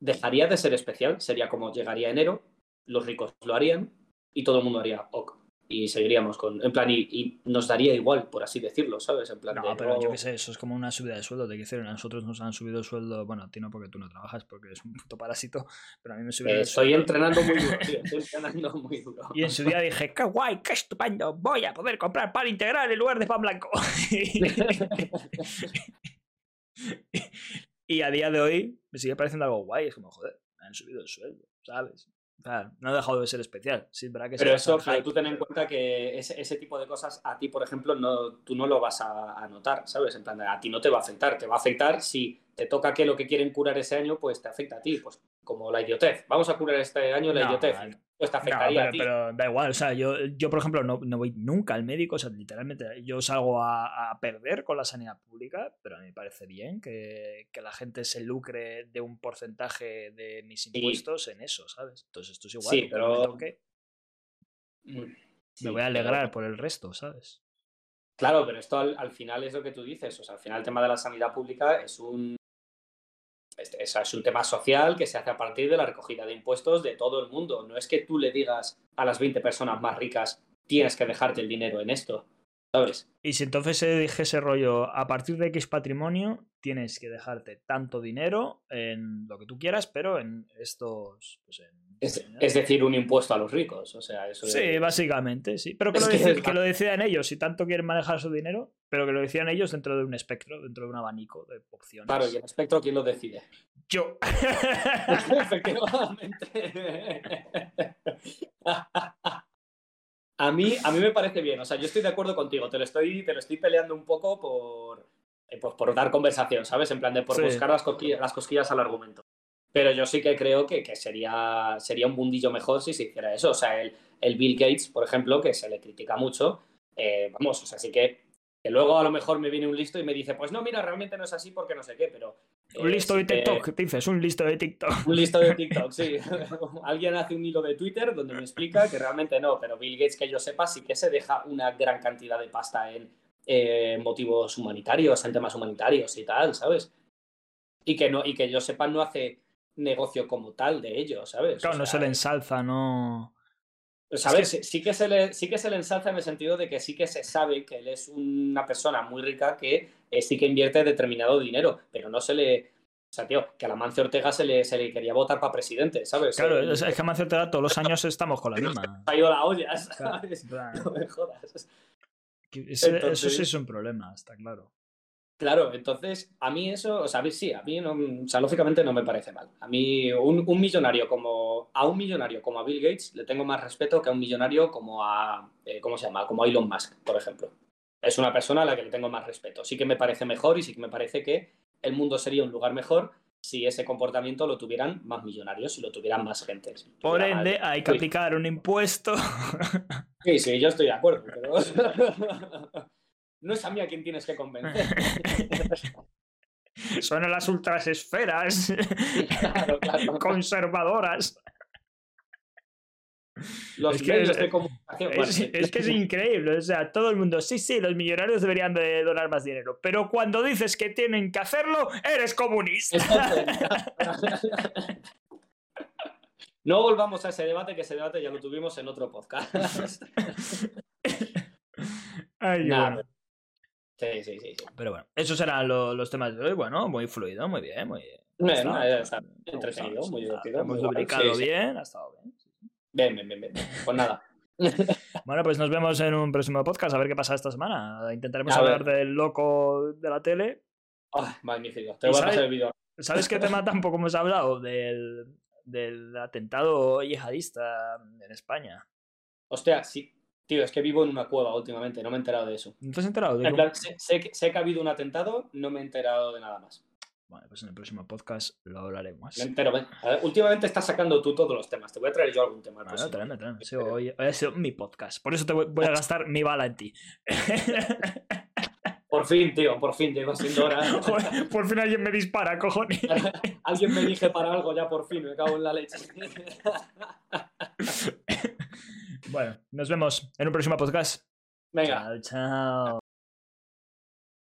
Dejaría de ser especial, sería como llegaría enero, los ricos lo harían y todo el mundo haría ok. Y seguiríamos con, en plan, y, y nos daría igual, por así decirlo, ¿sabes? En plan No, de, pero yo qué sé, eso es como una subida de sueldo. Te quiero decir, a nosotros nos han subido el sueldo. Bueno, a ti no, porque tú no trabajas, porque eres un puto parásito. Pero a mí me subieron Eh, el estoy sueldo. entrenando muy duro, <laughs> tío. Estoy entrenando muy duro. Y en su día dije, qué guay, qué estupendo, voy a poder comprar pan integral en lugar de pan blanco. <laughs> y a día de hoy me sigue pareciendo algo guay. Es como, joder, me han subido el sueldo, ¿sabes? O sea, no ha dejado de ser especial. Sí, es verdad que Pero eso, pero tú ten en cuenta que ese, ese tipo de cosas a ti, por ejemplo, no, tú no lo vas a, a notar, ¿sabes? En plan, a ti no te va a afectar. Te va a afectar si te toca que lo que quieren curar ese año, pues te afecta a ti. Pues como la idiotez. Vamos a curar este año la No, idiotez. vale. Pues te No, afectaría pero, a ti. pero da igual, o sea, yo, yo por ejemplo no, no voy nunca al médico, o sea, literalmente yo salgo a, a perder con la sanidad pública, pero a mí me parece bien que, que la gente se lucre de un porcentaje de mis impuestos en eso, ¿sabes? Entonces esto es igual, Sí, no me pero- toque, Mm, sí, me voy a pero- alegrar por el resto, ¿sabes? Claro, pero esto al, al final es lo que tú dices. O sea, al final el tema de la sanidad pública es un, es, es- es un tema social que se hace a partir de la recogida de impuestos de todo el mundo. No es que tú le digas a las 20 personas más ricas tienes que dejarte el dinero en esto, ¿sabes? Y si entonces se dije ese rollo, a partir de X patrimonio tienes que dejarte tanto dinero en lo que tú quieras, pero en estos... Pues Es, decir, un impuesto a los ricos. O sea, eso Sí, es- básicamente, sí. Pero que, lo, que deci- es que la- lo decidan ellos, si tanto quieren manejar su dinero, pero que lo decidan ellos dentro de un espectro, dentro de un abanico de opciones. Claro, y el espectro, ¿quién lo decide? Yo. <laughs> <laughs> Efectivamente. <laughs> A mí, a mí me parece bien, o sea, yo estoy de acuerdo contigo, te lo estoy, te lo estoy peleando un poco por, eh, pues por dar conversación, ¿sabes? En plan de por Sí. buscar las cosquillas, las cosquillas al argumento. Pero yo sí que creo que, que sería, sería un mundillo mejor si se hiciera eso. O sea, el, el Bill Gates, por ejemplo, que se le critica mucho, eh, vamos, o sea, sí que, que luego a lo mejor me viene un listo y me dice, pues no, mira, realmente no es así porque no sé qué, pero... un eh, listo sí de TikTok, ¿qué dices? Un listo de TikTok. un listo de <laughs> TikTok, sí. <laughs> Alguien hace un hilo de Twitter donde me explica que realmente no, pero Bill Gates, que yo sepa, sí que se deja una gran cantidad de pasta en eh, motivos humanitarios, en temas humanitarios y tal, ¿sabes? Y que, no, y que yo sepa no hace negocio como tal de ello, ¿sabes? Claro, O no se le ensalza, no. ¿Sabes? Sí- Sí, que se le, sí que se le ensalza en el sentido de que sí que se sabe que él es una persona muy rica que eh, sí que invierte determinado dinero, pero no se le... O sea, tío, que a la Mancio Ortega se le, se le quería votar para presidente, ¿sabes? Claro, Eh, es, que Amancio Ortega todos los años estamos con la misma. ha ido la olla, ¿sabes? <laughs> No me jodas. Eso sí es un problema, está claro. Claro, entonces, a mí eso, o sea, a mí sí, a mí, no, o sea, lógicamente no me parece mal. A mí, un, un millonario como, a un millonario como a Bill Gates le tengo más respeto que a un millonario como a, eh, ¿cómo se llama? Como a Elon Musk, por ejemplo. Es una persona a la que le tengo más respeto. Sí que me parece mejor y sí que me parece que el mundo sería un lugar mejor si ese comportamiento lo tuvieran más millonarios, si lo tuvieran más gente. si Por ende, más- hay que aplicar un impuesto. Sí, sí, yo estoy de acuerdo, pero <laughs> no es a mí a quien tienes que convencer. <laughs> Son las ultrasesferas <laughs> Claro, claro. conservadoras. Los Es que medios es- de Es, es que es increíble, o sea, todo el mundo, sí, sí, los millonarios deberían de donar más dinero, pero cuando dices que tienen que hacerlo, eres comunista. <laughs> No volvamos a ese debate, que ese debate ya lo tuvimos en otro podcast. Ay, qué Nah, bueno. Sí, sí, sí. sí. Pero bueno, esos eran lo- los temas de hoy. Bueno, muy fluido, muy bien, muy bien. Está- está entretenido, muy divertido, Hemos lubricado sí, sí. bien, ha estado bien. Bien, bien, bien, bien. Pues nada. <laughs> Bueno, pues nos vemos en un próximo podcast a ver qué pasa esta semana. Intentaremos A hablar ver. del loco de la tele. Ay, magnífico. Te ¿Y voy a sabes- pasar el vídeo. ¿Sabes qué tema <laughs> tampoco hemos hablado? Del, del atentado yihadista en España. Hostia, sí. Tío, es que vivo en una cueva últimamente, no me he enterado de eso. ¿No te has enterado? de En plan, sé, sé que, sé que ha habido un atentado, no me he enterado de nada más. Vale, pues en el próximo podcast lo hablaremos. Me entero, ver, últimamente estás sacando tú todos los temas. Te voy a traer yo algún tema. al Vale, tráeme, tráeme. Sido hoy, hoy ha sido mi podcast. Por eso te voy, voy a gastar mi bala en ti. <laughs> Por fin, tío, por fin, iba siendo hora. <laughs> Joder, Por fin alguien me dispara, cojones. <laughs> Alguien me dije para algo ya por fin, me cago en la leche. Bueno, nos vemos en un próximo podcast. Venga. Chao, chao.